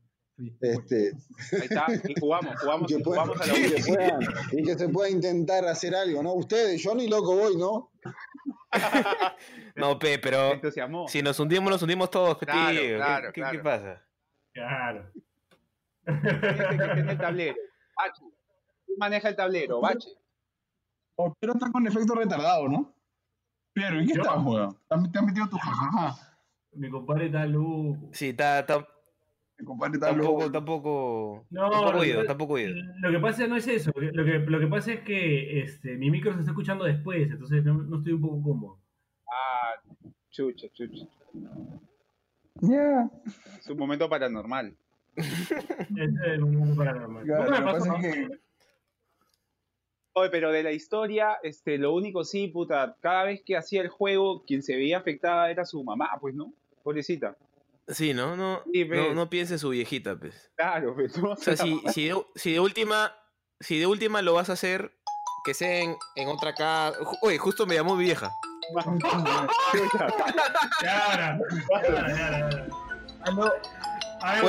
este, Ahí está, y jugamos, jugamos, que puedan- jugamos a la y que Ouija. puedan- y que se pueda intentar hacer algo, ¿no? Ustedes, yo ni loco voy, ¿no? No, pe, pero si nos hundimos, nos hundimos todos, Claro, tío. ¿Qué- claro, ¿Qué, claro. qué pasa? Claro. Que tiene el tablero. Bache. ¿Quién maneja el tablero? Bache. Oh, pero está con efecto retardado, ¿no? Pero, ¿y qué estás, weón? ¿Te has metido tu jajaja? Mi compadre está loco. Sí, está, está- Mi compadre está tampoco, loco. tampoco, No, tampoco lo oído, que- tampoco oído. Lo que pasa no es eso. Lo que, lo que pasa es que este, mi micro se está escuchando después, entonces no, no estoy un poco cómodo. Ah, chucha, chucha. Ya. Es un momento paranormal. Es mundo paranormal. Claro, me pasa que Oye, pero de la historia, este, lo único sí, puta, cada vez que hacía el juego, quien se veía afectada era su mamá, pues, ¿no? Pobrecita. Sí, ¿no? No, Sí, no, pues. no piense en su viejita, pues. Claro, pues, ¿no? O sea, si, si, de, si de última, si de última lo vas a hacer, que sea en, en otra casa. Oye, justo me llamó mi vieja. Chucha. Ya, ya, A ver,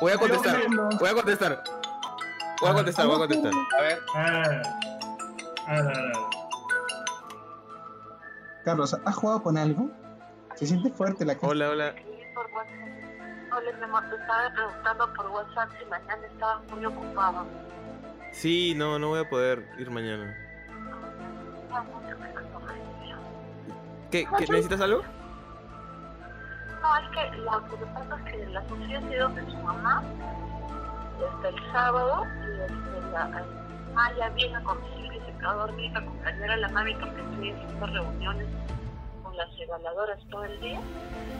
Voy- a contestar, voy a contestar. Voy a contestar, voy a contestar. A ver. Carlos, ¿has jugado con algo? Se siente fuerte la cosa. Hola, hola. por WhatsApp. Hola, mi amor, te estaba preguntando por WhatsApp si mañana estabas muy ocupado. Sí, no, no voy a poder ir mañana. Ah. ¿Qué, qué necesitas algo? No, es que lo que pasa es que la ha sido de su mamá este, el sábado y este, la, Maya viene a conducir y se quedó dormida, acompañar a la mami porque estoy haciendo reuniones con las evaluadoras todo el día.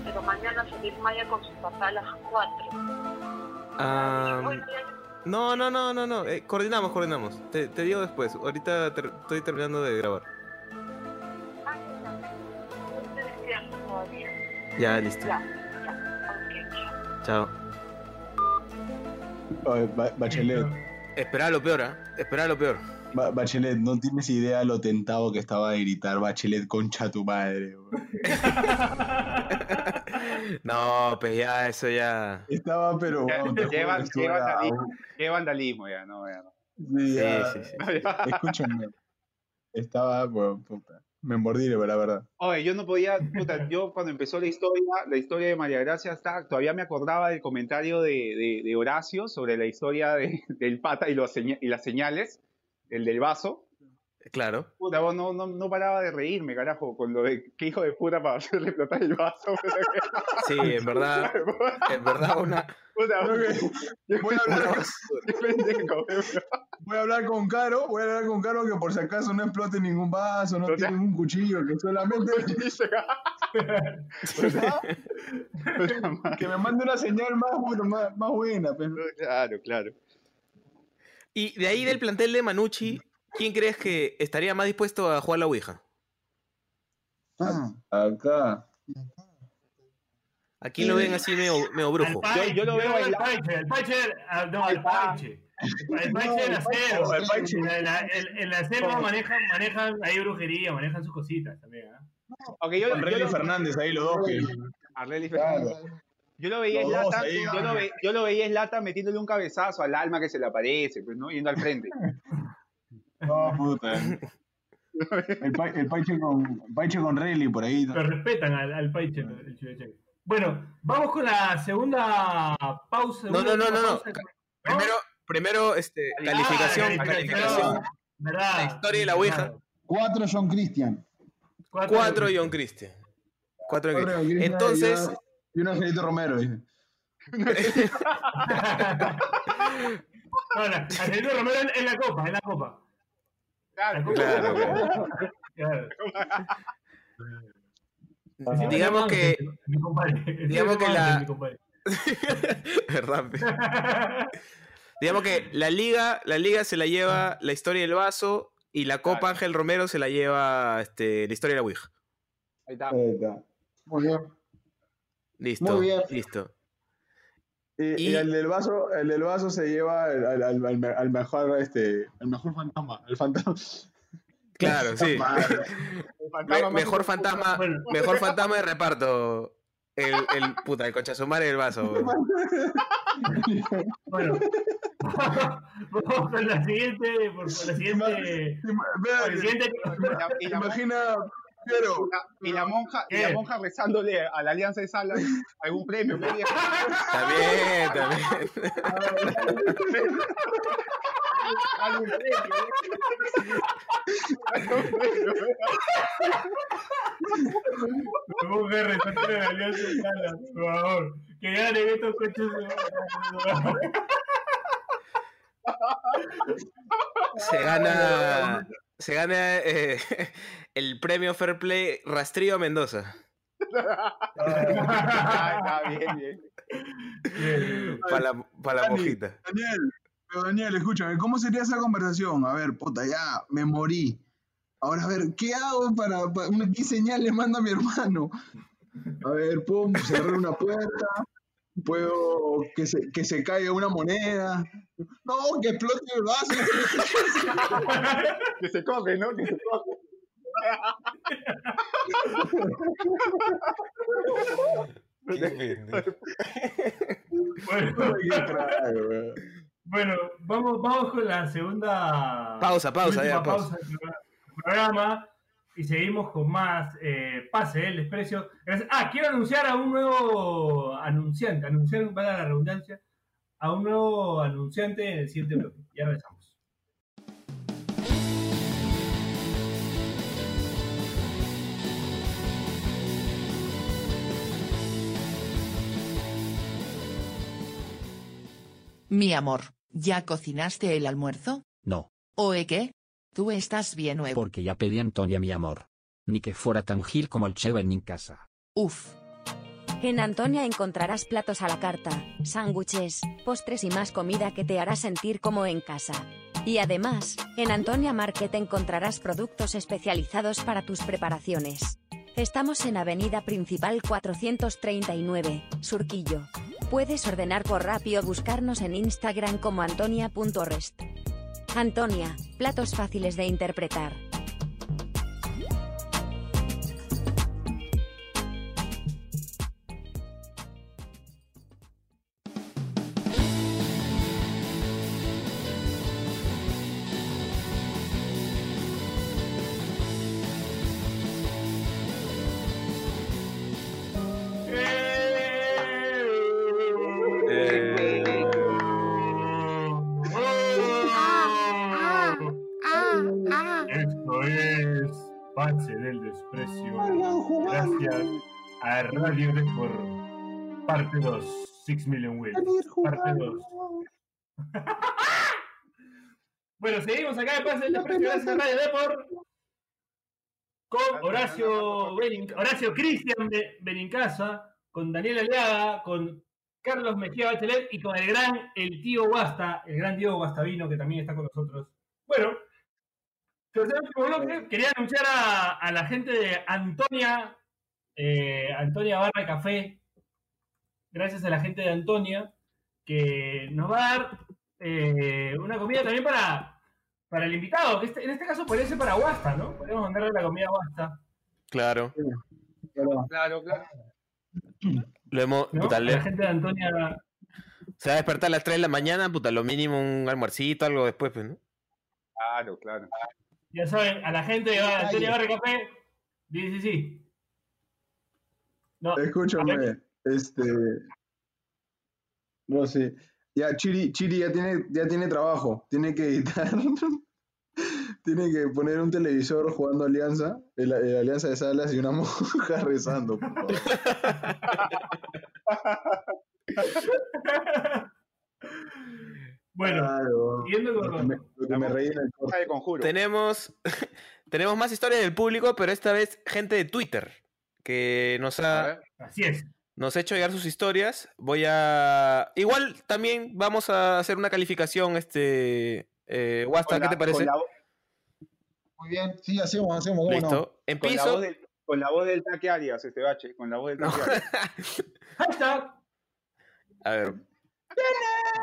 Pero mañana salir Maya con su papá a las 4. Ah, no, no, no, no, no. eh, coordinamos, coordinamos. Te, te digo después. Ahorita ter- estoy terminando de grabar. Ya, listo. Ya, ya, ok, Chao. Oye, Ba- Bachelet, Espera lo peor, ¿ah? Espera lo peor. Ba- Bachelet, no tienes idea lo tentado que estaba de gritar Bachelet concha tu madre. No, pues ya, eso ya. Estaba, pero. juro qué, vandalismo, qué vandalismo ya, no, ya no. Sí, ya. Sí, sí, sí. Escúchame. Estaba, bueno, puta. Me mordí, la verdad. Oye, yo no podía, yo cuando empezó la historia, la historia de María Gracia, está, todavía me acordaba del comentario de, de- Horacio sobre la historia de- del pata y, y las señales, el del vaso. Claro. Puta, vos no, no, no paraba de reírme, carajo, con lo de qué hijo de puta para hacerle explotar el vaso. Sí, en verdad. En verdad, una. Puta, voy a hablar, pendejo. voy a hablar con Caro, voy a hablar con Caro que por si acaso no explote ningún vaso, no O sea- tiene ningún cuchillo, que solamente que me mande una señal más, bueno, más, más buena. pues. Claro, claro. Y de ahí del plantel de Manucci, ¿quién crees que estaría más dispuesto a jugar la Ouija? Ah, Acá. Aquí lo ven así medio, medio brujo. Yo- yo lo veo al bailando. Paiche, al Paiche, al- no, al Paiche. El Paiche en la selva, el Paiche la selva manejan, manejan ahí brujería, manejan sus cositas también, ¿ah? Yo, yo Relly lo- Fernández ahí los dos que. Arleli Claro. Fernández. Yo lo veía Los es dos lata, ahí, yo, lo ah. ve- yo lo veía es lata metiéndole un cabezazo al alma que se le aparece, pues, ¿no? Yendo al frente. No, puta. El, pa- el Paiche con, Paiche con Relly por ahí. Lo respetan al, al Paiche, el Chiveche. Bueno, vamos con la segunda pausa. No, no, no, no, no. Primero, primero este, Ah, calificación, la calificación. ¿Verdad? La historia de la Ouija. Cuatro John Christian. Cuatro John Christian. Cuatro John Cuatro Christian. Entonces, Y un Angelito Romero. dice. No, la, Angelito Romero en, en la copa, en la copa. Claro, Claro. digamos que, Mi compadre. digamos que la-. Digamos que la liga, la liga se la lleva la historia del vaso y la Copa Ángel Romero se la lleva este, la historia de la Ouija. Ahí está. Ahí está. Muy bien. Listo. Muy bien. Listo. Y, Y- y el del vaso, el del vaso se lleva al, al- al- al me- al mejor, este, al mejor fantasma, el fantasma. Claro, sí. Madre. Me- mejor fantasma, Bueno. mejor fantasma de reparto. El, el puta, el concha su madre del vaso. Bueno, vamos con la siguiente. Por, por la siguiente. por el siguiente Imagina, pero y la monja, y la monja rezándole a la Alianza de Salas algún premio. pues, viejo. También, también. Algún premio. Algún premio. Vamos a rezar la alianza de Salas, por favor. Que ganen estos coches. Se gana. Se gana eh, el premio Fair Play Rastrillo a Mendoza. Ah, está bien, bien. Para la, pa' la Dani, mojita. Daniel, pero Daniel, escúchame, ¿cómo sería esa conversación? A ver, puta, ya, me morí. Ahora, a ver, ¿qué hago para, para- qué señal le manda a mi hermano? A ver, puedo cerrar una puerta, puedo que se, que se caiga una moneda. No, que explote el vaso. Que se coge, ¿no? Que se coge. Bueno, bueno vamos, vamos con la segunda. Pausa, pausa, ya, pausa. del programa. Y seguimos con más eh, pase del desprecio. Gracias- Ah, quiero anunciar a un nuevo anunciante, anunciar para la redundancia, a un nuevo anunciante en el siguiente bloque. Ya regresamos. Mi amor, ¿ya cocinaste el almuerzo? No, ¿Oe qué? Tú estás bien nuevo. porque ya pedí a Antonia mi amor. Ni que fuera tan gil como el Cheven en casa. Uf. En Antonia encontrarás platos a la carta, sándwiches, postres y más comida que te hará sentir como en casa. Y además, en Antonia Market encontrarás productos especializados para tus preparaciones. Estamos en Avenida Principal 439, Surquillo. Puedes ordenar por Rappi o buscarnos en Instagram como antonia.rest. Antonia, platos fáciles de interpretar. A Radio Record. Parte 2. 6 Million Wheels. Parte 2. bueno, seguimos acá en Pase del Desprecio. Gracias a Radio Deport. Con Horacio, Benin- Horacio Cristian Be- Benincasa, con Daniel Aliaga, con Carlos Mejía Bachelet y con el gran, el tío Guasta, el gran Diego Guastavino, que también está con nosotros. Bueno, tercer último bloque, quería anunciar a, a la gente de Antonia, eh, Antonia Barra de Café, gracias a la gente de Antonia, que nos va a dar eh, una comida también para, para el invitado, que este- en este caso podría ser para Guasta, ¿no? Podemos mandarle la comida a Guasta. Claro. Claro, claro. Lo hemos, ¿no? puta, A le- la gente de Antonia. se va a despertar a las 3 de la mañana, puta, lo mínimo un almuercito, algo después, pues, ¿no? Claro, claro. Ya saben, a la gente de Antonia Barrio Café, sí, sí, sí. No, Escúchame, este. No sé. Ya, Chiri, Chiri ya tiene, ya tiene trabajo. Tiene que editar. tiene que poner un televisor jugando Alianza, el, el Alianza de Salas y una monja rezando. por favor. Bueno, Claro. siguiendo con- Lo que me, lo que me reí en el corte. Tenemos, tenemos más historias del público, pero esta vez gente de Twitter que nos ha, Así es. nos ha hecho llegar sus historias. Voy a. Igual también vamos a hacer una calificación, este. Eh, Wasta, ¿qué la- te parece? la- Muy bien, sí, hacemos, hacemos. ¿cómo no? Listo. Con la, Empiezo. voz del, con la voz del Taque Arias, este bache, con la voz del Taque Arias. Hashtag. A ver.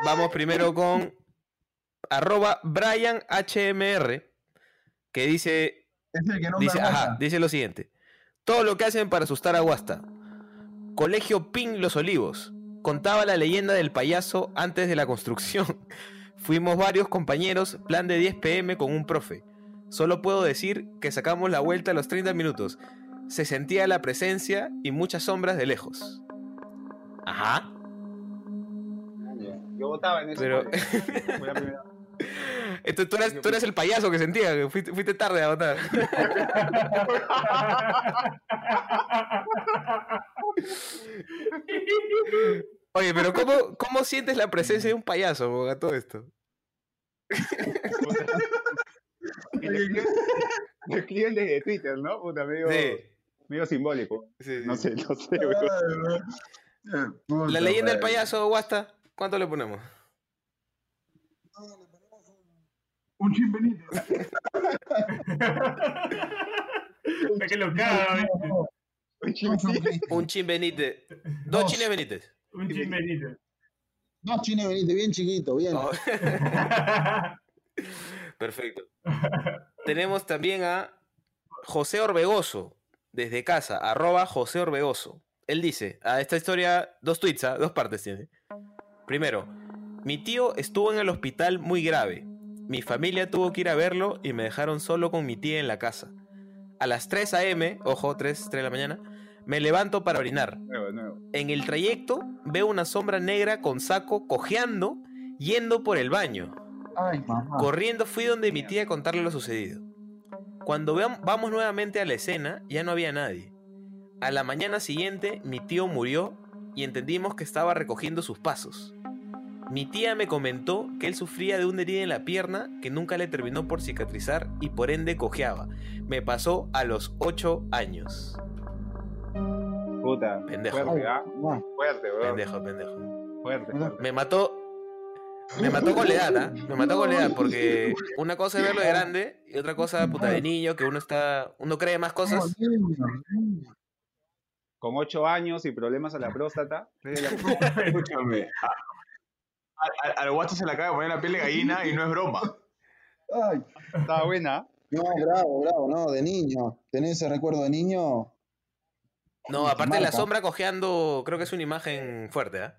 Vamos primero con arroba BrianHMR, que dice, Es el que no dice, ajá, dice lo siguiente. Todo lo que hacen para asustar a Guasta. Colegio Pin Los Olivos. Contaba la leyenda del payaso antes de la construcción. Fuimos varios compañeros, plan de 10 pm con un profe. Solo puedo decir que sacamos la vuelta a los 30 minutos. Se sentía la presencia y muchas sombras de lejos. Ajá. Yo votaba en eso. Pero- Esto, tú, eres, tú eres el payaso que sentía, que fuiste, fuiste tarde a votar. Oye, pero ¿cómo, ¿cómo sientes la presencia de un payaso a todo esto? Lo escriben desde Twitter, ¿no? Puta, medio, Sí. medio simbólico. Sí, No sé, no sé, La leyenda del payaso, Guasta, ¿cuánto le ponemos? Un chimbenito. que lo caga, ¿viste? Un chin Benítez. Dos Dos. chines Benítez. Un chimbenito. No, Chine Benítez, bien chiquito, bien. Oh. Perfecto. Tenemos también a José Orbegoso, desde casa, arroba José Orbegoso. Él dice, a esta historia, dos tweets, ¿ah? dos partes tiene. Primero, mi tío estuvo en el hospital muy grave. Mi familia tuvo que ir a verlo y me dejaron solo con mi tía en la casa. A las 3 a.m., ojo, 3, 3 de la mañana, me levanto para orinar. Nuevo, nuevo. En el trayecto veo una sombra negra con saco cojeando yendo por el baño. Ay. Corriendo fui donde mi tía a contarle lo sucedido. Cuando vamos nuevamente a la escena, ya no había nadie. A la mañana siguiente, mi tío murió y entendimos que estaba recogiendo sus pasos. Mi tía me comentó que él sufría de una herida en la pierna que nunca le terminó por cicatrizar y por ende cojeaba. Me pasó a los 8 años. Puta. Pendejo. Fuerte, ¿ah? Fuerte, weón. Pendejo, pendejo. Fuerte. Me mató. Me mató con la edad, ¿ah? Me mató con la edad, porque una cosa es verlo de grande y otra cosa, puta, de niño, que uno está. Uno cree más cosas. Con ocho años y problemas a la próstata. la- Escúchame. a- a- a- Al guacho se le acaba de poner la piel de gallina y no es broma. Ay. Estaba buena. No, bravo, bravo, no, de niño. ¿Tenés ese recuerdo de niño? No, aparte de la sombra cojeando, creo que es una imagen fuerte.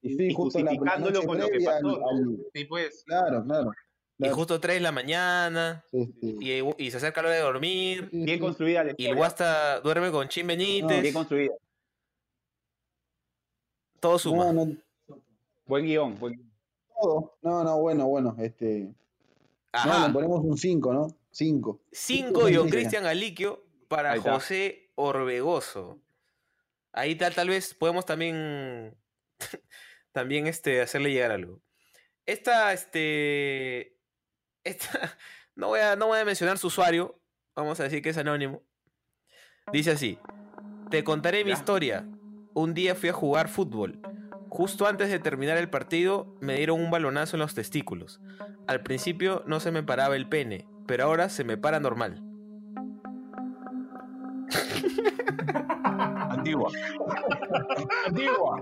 Y sí, Y justo la, noche con lo que previa al- pasó. ¿no? al- Sí, pues. Claro, claro. Y justo 3 de la mañana, Sí, sí. y, y se acerca la hora de dormir, Sí, Bien sí. construida la y el. Guasta duerme con Chin Bien construida. Todo suma. No, no, Buen guion. Buen... guion. todo. No, no, bueno, bueno. Este, no, Ajá. le ponemos un 5, ¿no? 5. 5 y don Cristian Aliquio para. José Orbegoso. Ahí tal, tal vez podemos también, también este, hacerle llegar algo. Esta, este, esta, no voy, a, no voy a mencionar su usuario, vamos a decir que es anónimo. Dice así, te contaré mi historia. Un día fui a jugar fútbol. Justo antes de terminar el partido me dieron un balonazo en los testículos. Al principio no se me paraba el pene, pero ahora se me para normal. Antigua. Antigua.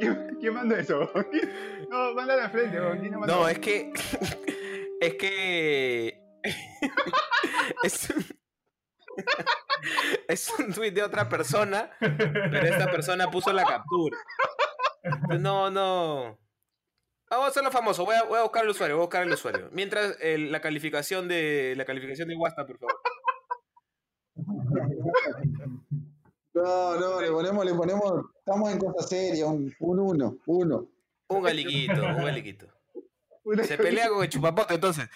¿Quién, quién mandó eso? No, mándale al frente. weón. ¿Quién lo mandó? No, es que. Es que. Es. Es un tweet de otra persona, pero esta persona puso la captura. No, no. Vamos a hacerlo famoso. Voy a, voy a buscar el usuario, voy a buscar el usuario. Mientras el- la calificación de la calificación de WhatsApp, por favor. No, no, le ponemos, le ponemos, estamos en cosa seria, un, un uno, uno. Un galiquito, un galiquito. Se pelea con el chupapote, entonces.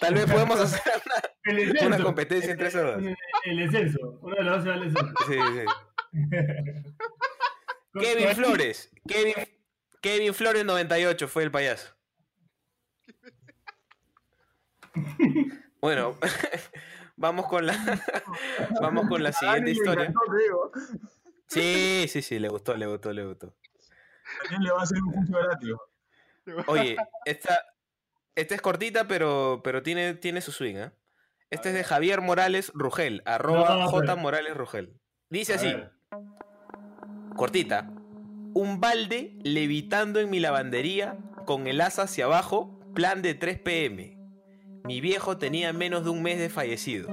Tal vez podemos hacer una, competencia entre esos dos. El descenso. Uno de los dos se va al descenso. Sí, sí. Kevin Flores. Kevin, Kevin Flores 98 fue el payaso. Bueno, vamos con la vamos con la siguiente historia. encantó. Sí, sí, sí, le gustó, le gustó, le gustó. Daniel le va a hacer un curso gratis. Oye, esta, esta es cortita, pero, pero tiene, tiene su swing, ¿ah? Este es de Javier Morales Rugel, arroba No, J Morales Rugel. Dice así, cortita. Un balde levitando en mi lavandería con el asa hacia abajo, plan de 3 pm. Mi viejo tenía menos de un mes de fallecido.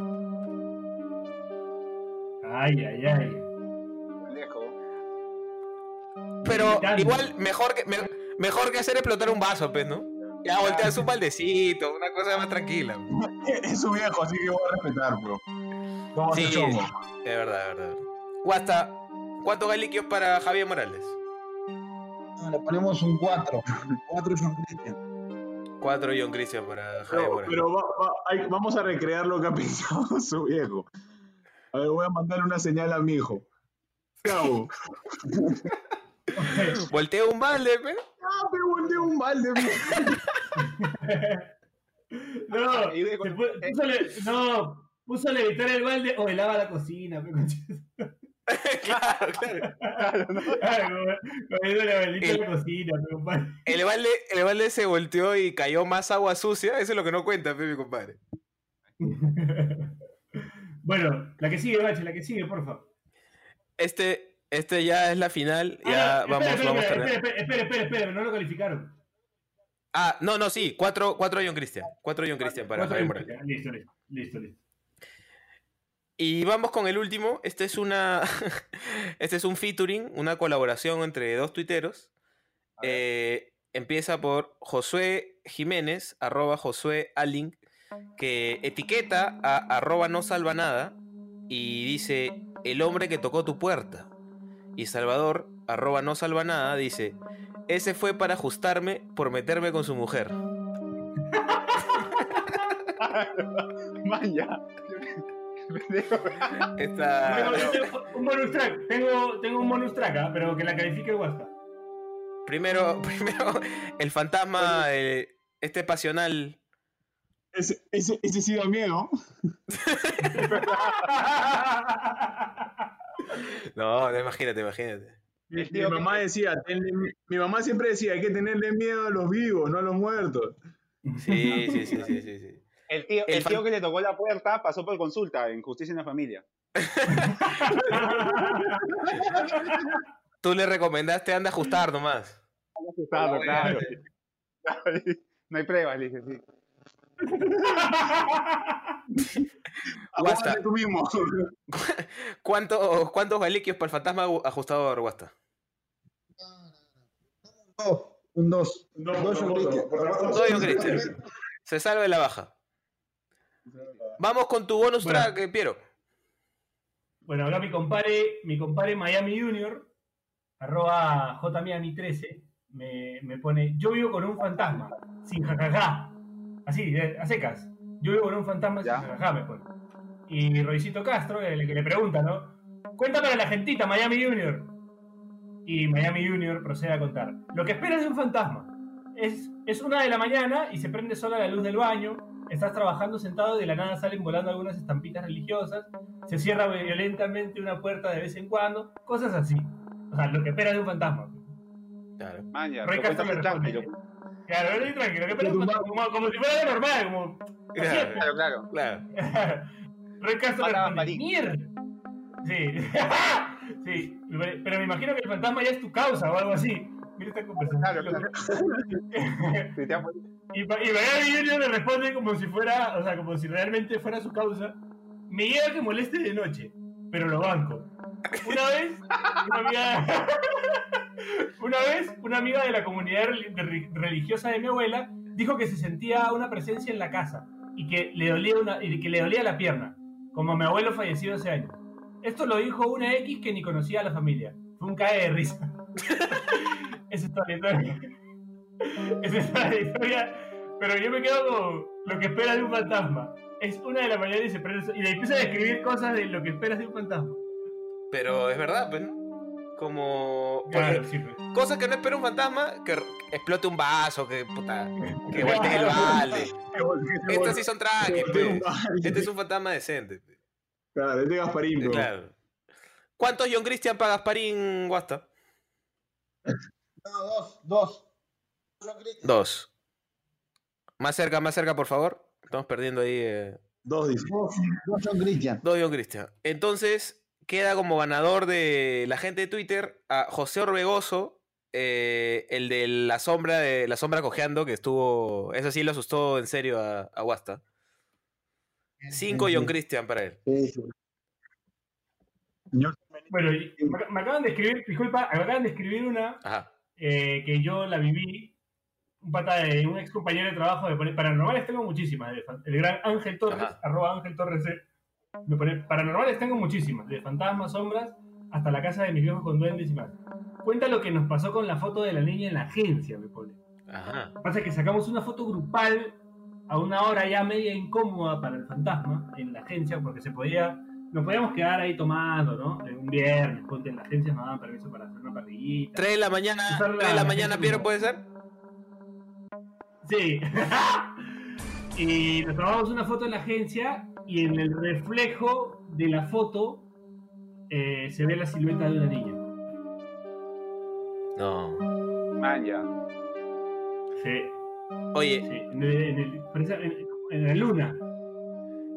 Ay, ay, ay. Pero igual, mejor que, me- mejor que hacer explotar un vaso, pues, ¿no? Ya volteas un baldecito, una cosa más tranquila. Es su viejo, así que voy a respetar, bro. Vamos a Sí, hacer chongo. es verdad, es verdad. Guasta, ¿cuántos galiquios para Javier Morales? No, le ponemos un 4. 4 John Christian. Cuatro John Christian para Javier Pero, Morales. pero va- va- hay- vamos a recrear lo que ha pensado su viejo. A ver, voy a mandarle una señal a mi hijo. ¿Qué hago? Volteo un balde, pe. Ah, me volteé un balde, No, se pu- puso le- no, puso a levitar el balde o lava la cocina. pe, claro, claro. Claro, la la cocina, pe, compadre. El balde, el balde se volteó y cayó más agua sucia. Eso es lo que no cuenta, pe, mi compadre. Bueno, la que sigue, Bache, la que sigue, por favor. Este, este ya es la final. Ya Ah, vamos, espera, vamos a espera, espera, espera, no lo calificaron. Ah, no, no, sí. Cuatro, cuatro John Christian. Cuatro John Christian para Javier Morales. ya, Listo, listo, listo, listo. Y vamos con el último. Este es una. este es un featuring, una colaboración entre dos tuiteros. Eh, empieza por Josué Jiménez, arroba Josué Alink, que etiqueta a arroba no salva nada y dice el hombre que tocó tu puerta. Y Salvador, arroba no salva nada, dice ese fue para ajustarme por meterme con su mujer. Vaya. Esta... Tengo- un bonus track, tengo, tengo un bonus track, ah, pero que la califique WhatsApp. Primero, primero, el fantasma, eh, este pasional. Ese, ese, ese sí da miedo. No, no, imagínate, imagínate. Mi, mi mamá decía, "Tenle mi, mamá siempre decía, hay que tenerle miedo a los vivos, no a los muertos. Sí, sí, sí, sí, sí. sí. El tío, El el tío que le tocó la puerta pasó por consulta en Justicia en la Familia. Tú le recomendaste anda a ajustar nomás. Claro, claro. Obviamente. No hay pruebas, le dije, sí. Guasta. Ajustate tú mismo. ¿Cuánto- ¿Cuántos galiquios para el fantasma ajustador, Guasta? Un 2. Dos John Christian. Todo John Christian. Se salve la baja. Vamos con tu bonus Bueno. track, eh, Piero. Bueno, acá mi compadre, mi compadre Miami Junior, arroba jmiami13, me, me pone, yo vivo con un fantasma, sin jajaja. Así, a secas. Yo vivo con un fantasma sin jajaja, me pone. Y Roycito Castro, el que le pregunta, ¿no? Cuenta para la gentita, Miami Junior. Y Miami Junior procede a contar. Lo que esperas de un fantasma. Es, es una de la mañana y se prende sola la luz del baño. Estás trabajando sentado y de la nada salen volando algunas estampitas religiosas. Se cierra violentamente una puerta de vez en cuando. Cosas así. O sea, lo que esperas de un fantasma. Claro. Maña, Roy lo Castro me responde. Claro, Roy tranquilo. Lo que fantasma. Como, como si fuera algo normal. Como... Claro, Claro, claro. claro. Marín. ¡Mierda! Sí. Sí, pero me imagino que el fantasma ya es tu causa o algo así. Mira esta conversación. y, pa- y Miami Junior le responde como si fuera, o sea, como si realmente fuera su causa. Me llega que moleste de noche, pero lo banco. Una vez, una amiga, una vez, una amiga de la comunidad religiosa de mi abuela dijo que se sentía una presencia en la casa y que le dolía una, y que le dolía la pierna, como a mi abuelo fallecido hace años. Esto lo dijo una X que ni conocía a la familia. Fue un cae de risa. Esa es toda la historia. Esa es toda la historia. Pero yo me quedo con lo que espera de un fantasma. Es una de la mañana y se prende y le empieza a describir cosas de lo que esperas de un fantasma. Pero es verdad, pues, ¿no? Como. Claro, sí, pues. Cosa que no espera un fantasma, que explote un vaso, que puta, que voltee el balde. Estas sí son un pues. Este es un fantasma decente. pues. Claro, es de Gasparín, bro. Claro. ¿Cuántos John Christian para Gasparín, Guasta? No, dos, dos. Dos. Más cerca, más cerca, por favor. Estamos perdiendo ahí. eh, Dos, dice. Dos, dos son Cristian. Dos John Christian. Entonces, queda como ganador de la gente de Twitter a José Orbegoso, eh, el de la sombra de la sombra cojeando, que estuvo. Eso sí lo asustó en serio a, a Guasta. Cinco John Christian para él. Bueno, me, acaban de escribir, disculpa, me acaban de escribir una Ajá. eh, que yo la viví. Un pata de un ex compañero de trabajo de paranormales tengo muchísimas. el gran Ángel Torres, arroba Ángel Torres pone paranormales tengo muchísimas, de fantasmas, sombras, hasta la casa de mis viejos con duendes y más. Cuenta lo que nos pasó con la foto de la niña en la agencia, me pone. Ajá. Pasa que sacamos una foto grupal a una hora ya media incómoda para el fantasma en la agencia, porque se podía, nos podíamos quedar ahí tomando, ¿no? En un viernes, ponte en la agencia nos daban permiso para hacer una parrillita. ¿Tres de la mañana, tres de la la mañana, Piero, puede ser? Sí. y nos tomamos una foto en la agencia y en el reflejo de la foto eh, se ve la silueta de una niña. No. Manja. Sí. Oye. Sí, en, el- en el- parece- en- en la luna.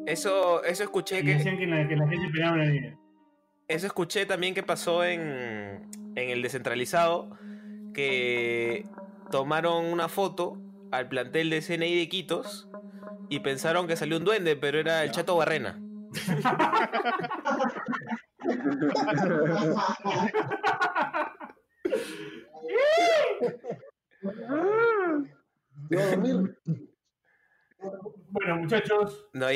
Eso, eso escuché Y que. decían que la, que la gente pegaba a una niña. Eso escuché también que pasó en, en el descentralizado, que tomaron una foto al plantel de CNI de Quitos y pensaron que salió un duende, pero era el Chato Barrena. Bueno, muchachos, No,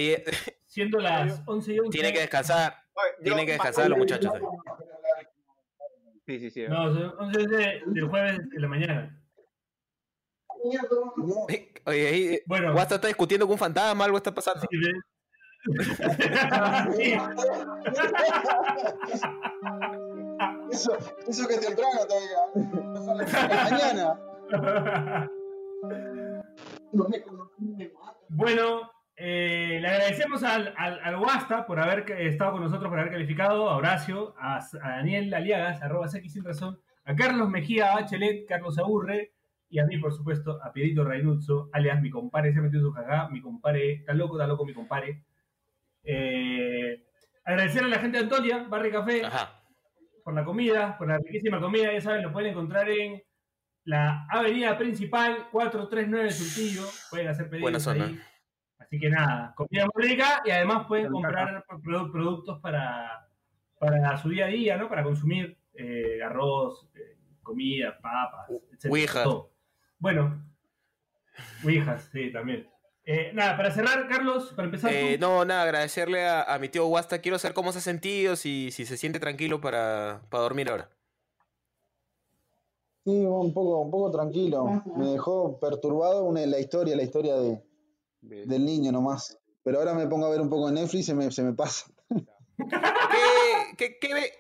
siendo las 11 y 11. tiene que descansar. Tienen que descansar los muchachos. Sí, sí, sí. No, son 11 de- del jueves de la mañana. Oye, ahí. Bueno. Guasta está discutiendo con un fantasma, algo está pasando. Eso, eso que es temprano todavía. De mañana. Bueno, eh, le agradecemos al, al, al Guasta por haber estado con nosotros, por haber calificado, a Horacio, a, a Daniel Aliagas, arroba Seki sin razón, a Carlos Mejía Bachelet, Carlos Aburre, y a mí, por supuesto, a Pierito Reinuzzo, alias mi compadre, se metió en su cagá, mi compadre, está loco, está loco mi compadre. Eh, agradecer a la gente de Antonia, Barrio Café, por la comida, por la riquísima comida, ya saben, lo pueden encontrar en la avenida principal 439 Surtillo, pueden hacer pedidos Buena zona. ahí. Así que nada, comida muy rica y además pueden comprar produ- productos para, para su día a día, ¿no? Para consumir eh, arroz, eh, comida, papas, etc. Todo. Bueno, Ouijas, sí, también. Eh, nada, para cerrar, Carlos, para empezar. Eh, tú. no, nada, agradecerle a, a mi tío Guasta. Quiero saber cómo se ha sentido, si, si se siente tranquilo para, para dormir ahora. Sí, un poco, un poco tranquilo. Me dejó perturbado una, la historia, la historia de, del niño nomás. Pero ahora me pongo a ver un poco de Netflix y se me, se me pasa. ¿Qué, qué, qué ve-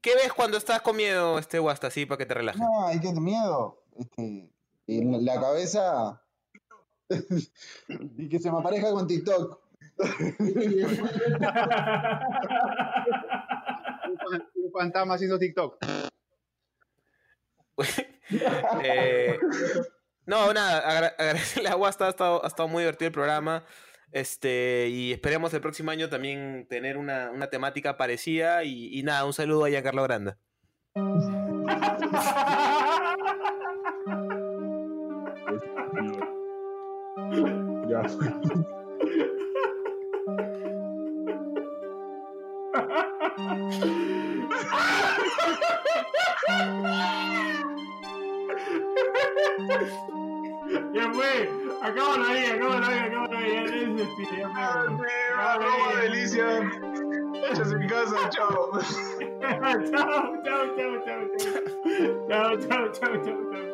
qué ves cuando estás con miedo, este Guasta, así, para que te relajes? No, hay que miedo. Este, y la cabeza. y que se me aparezca con TikTok. Un fantasma haciendo TikTok. Eh, no, nada, agra- agradecerle a Guasta, ha estado, ha estado muy divertido el programa. Este, y esperemos el próximo año también tener una, una temática parecida. Y, y nada, un saludo a Giancarlo Granda. Ya fue. Ya fue. Acábalo ahí, acábalo ahí, acábalo ahí. Ya nadie se despide, ya fue. Acábalo ah, ah, no, delicia. Échase en casa, chao. chao, chao, chao, chao, chao. Chao, chao, chao, chao, chao.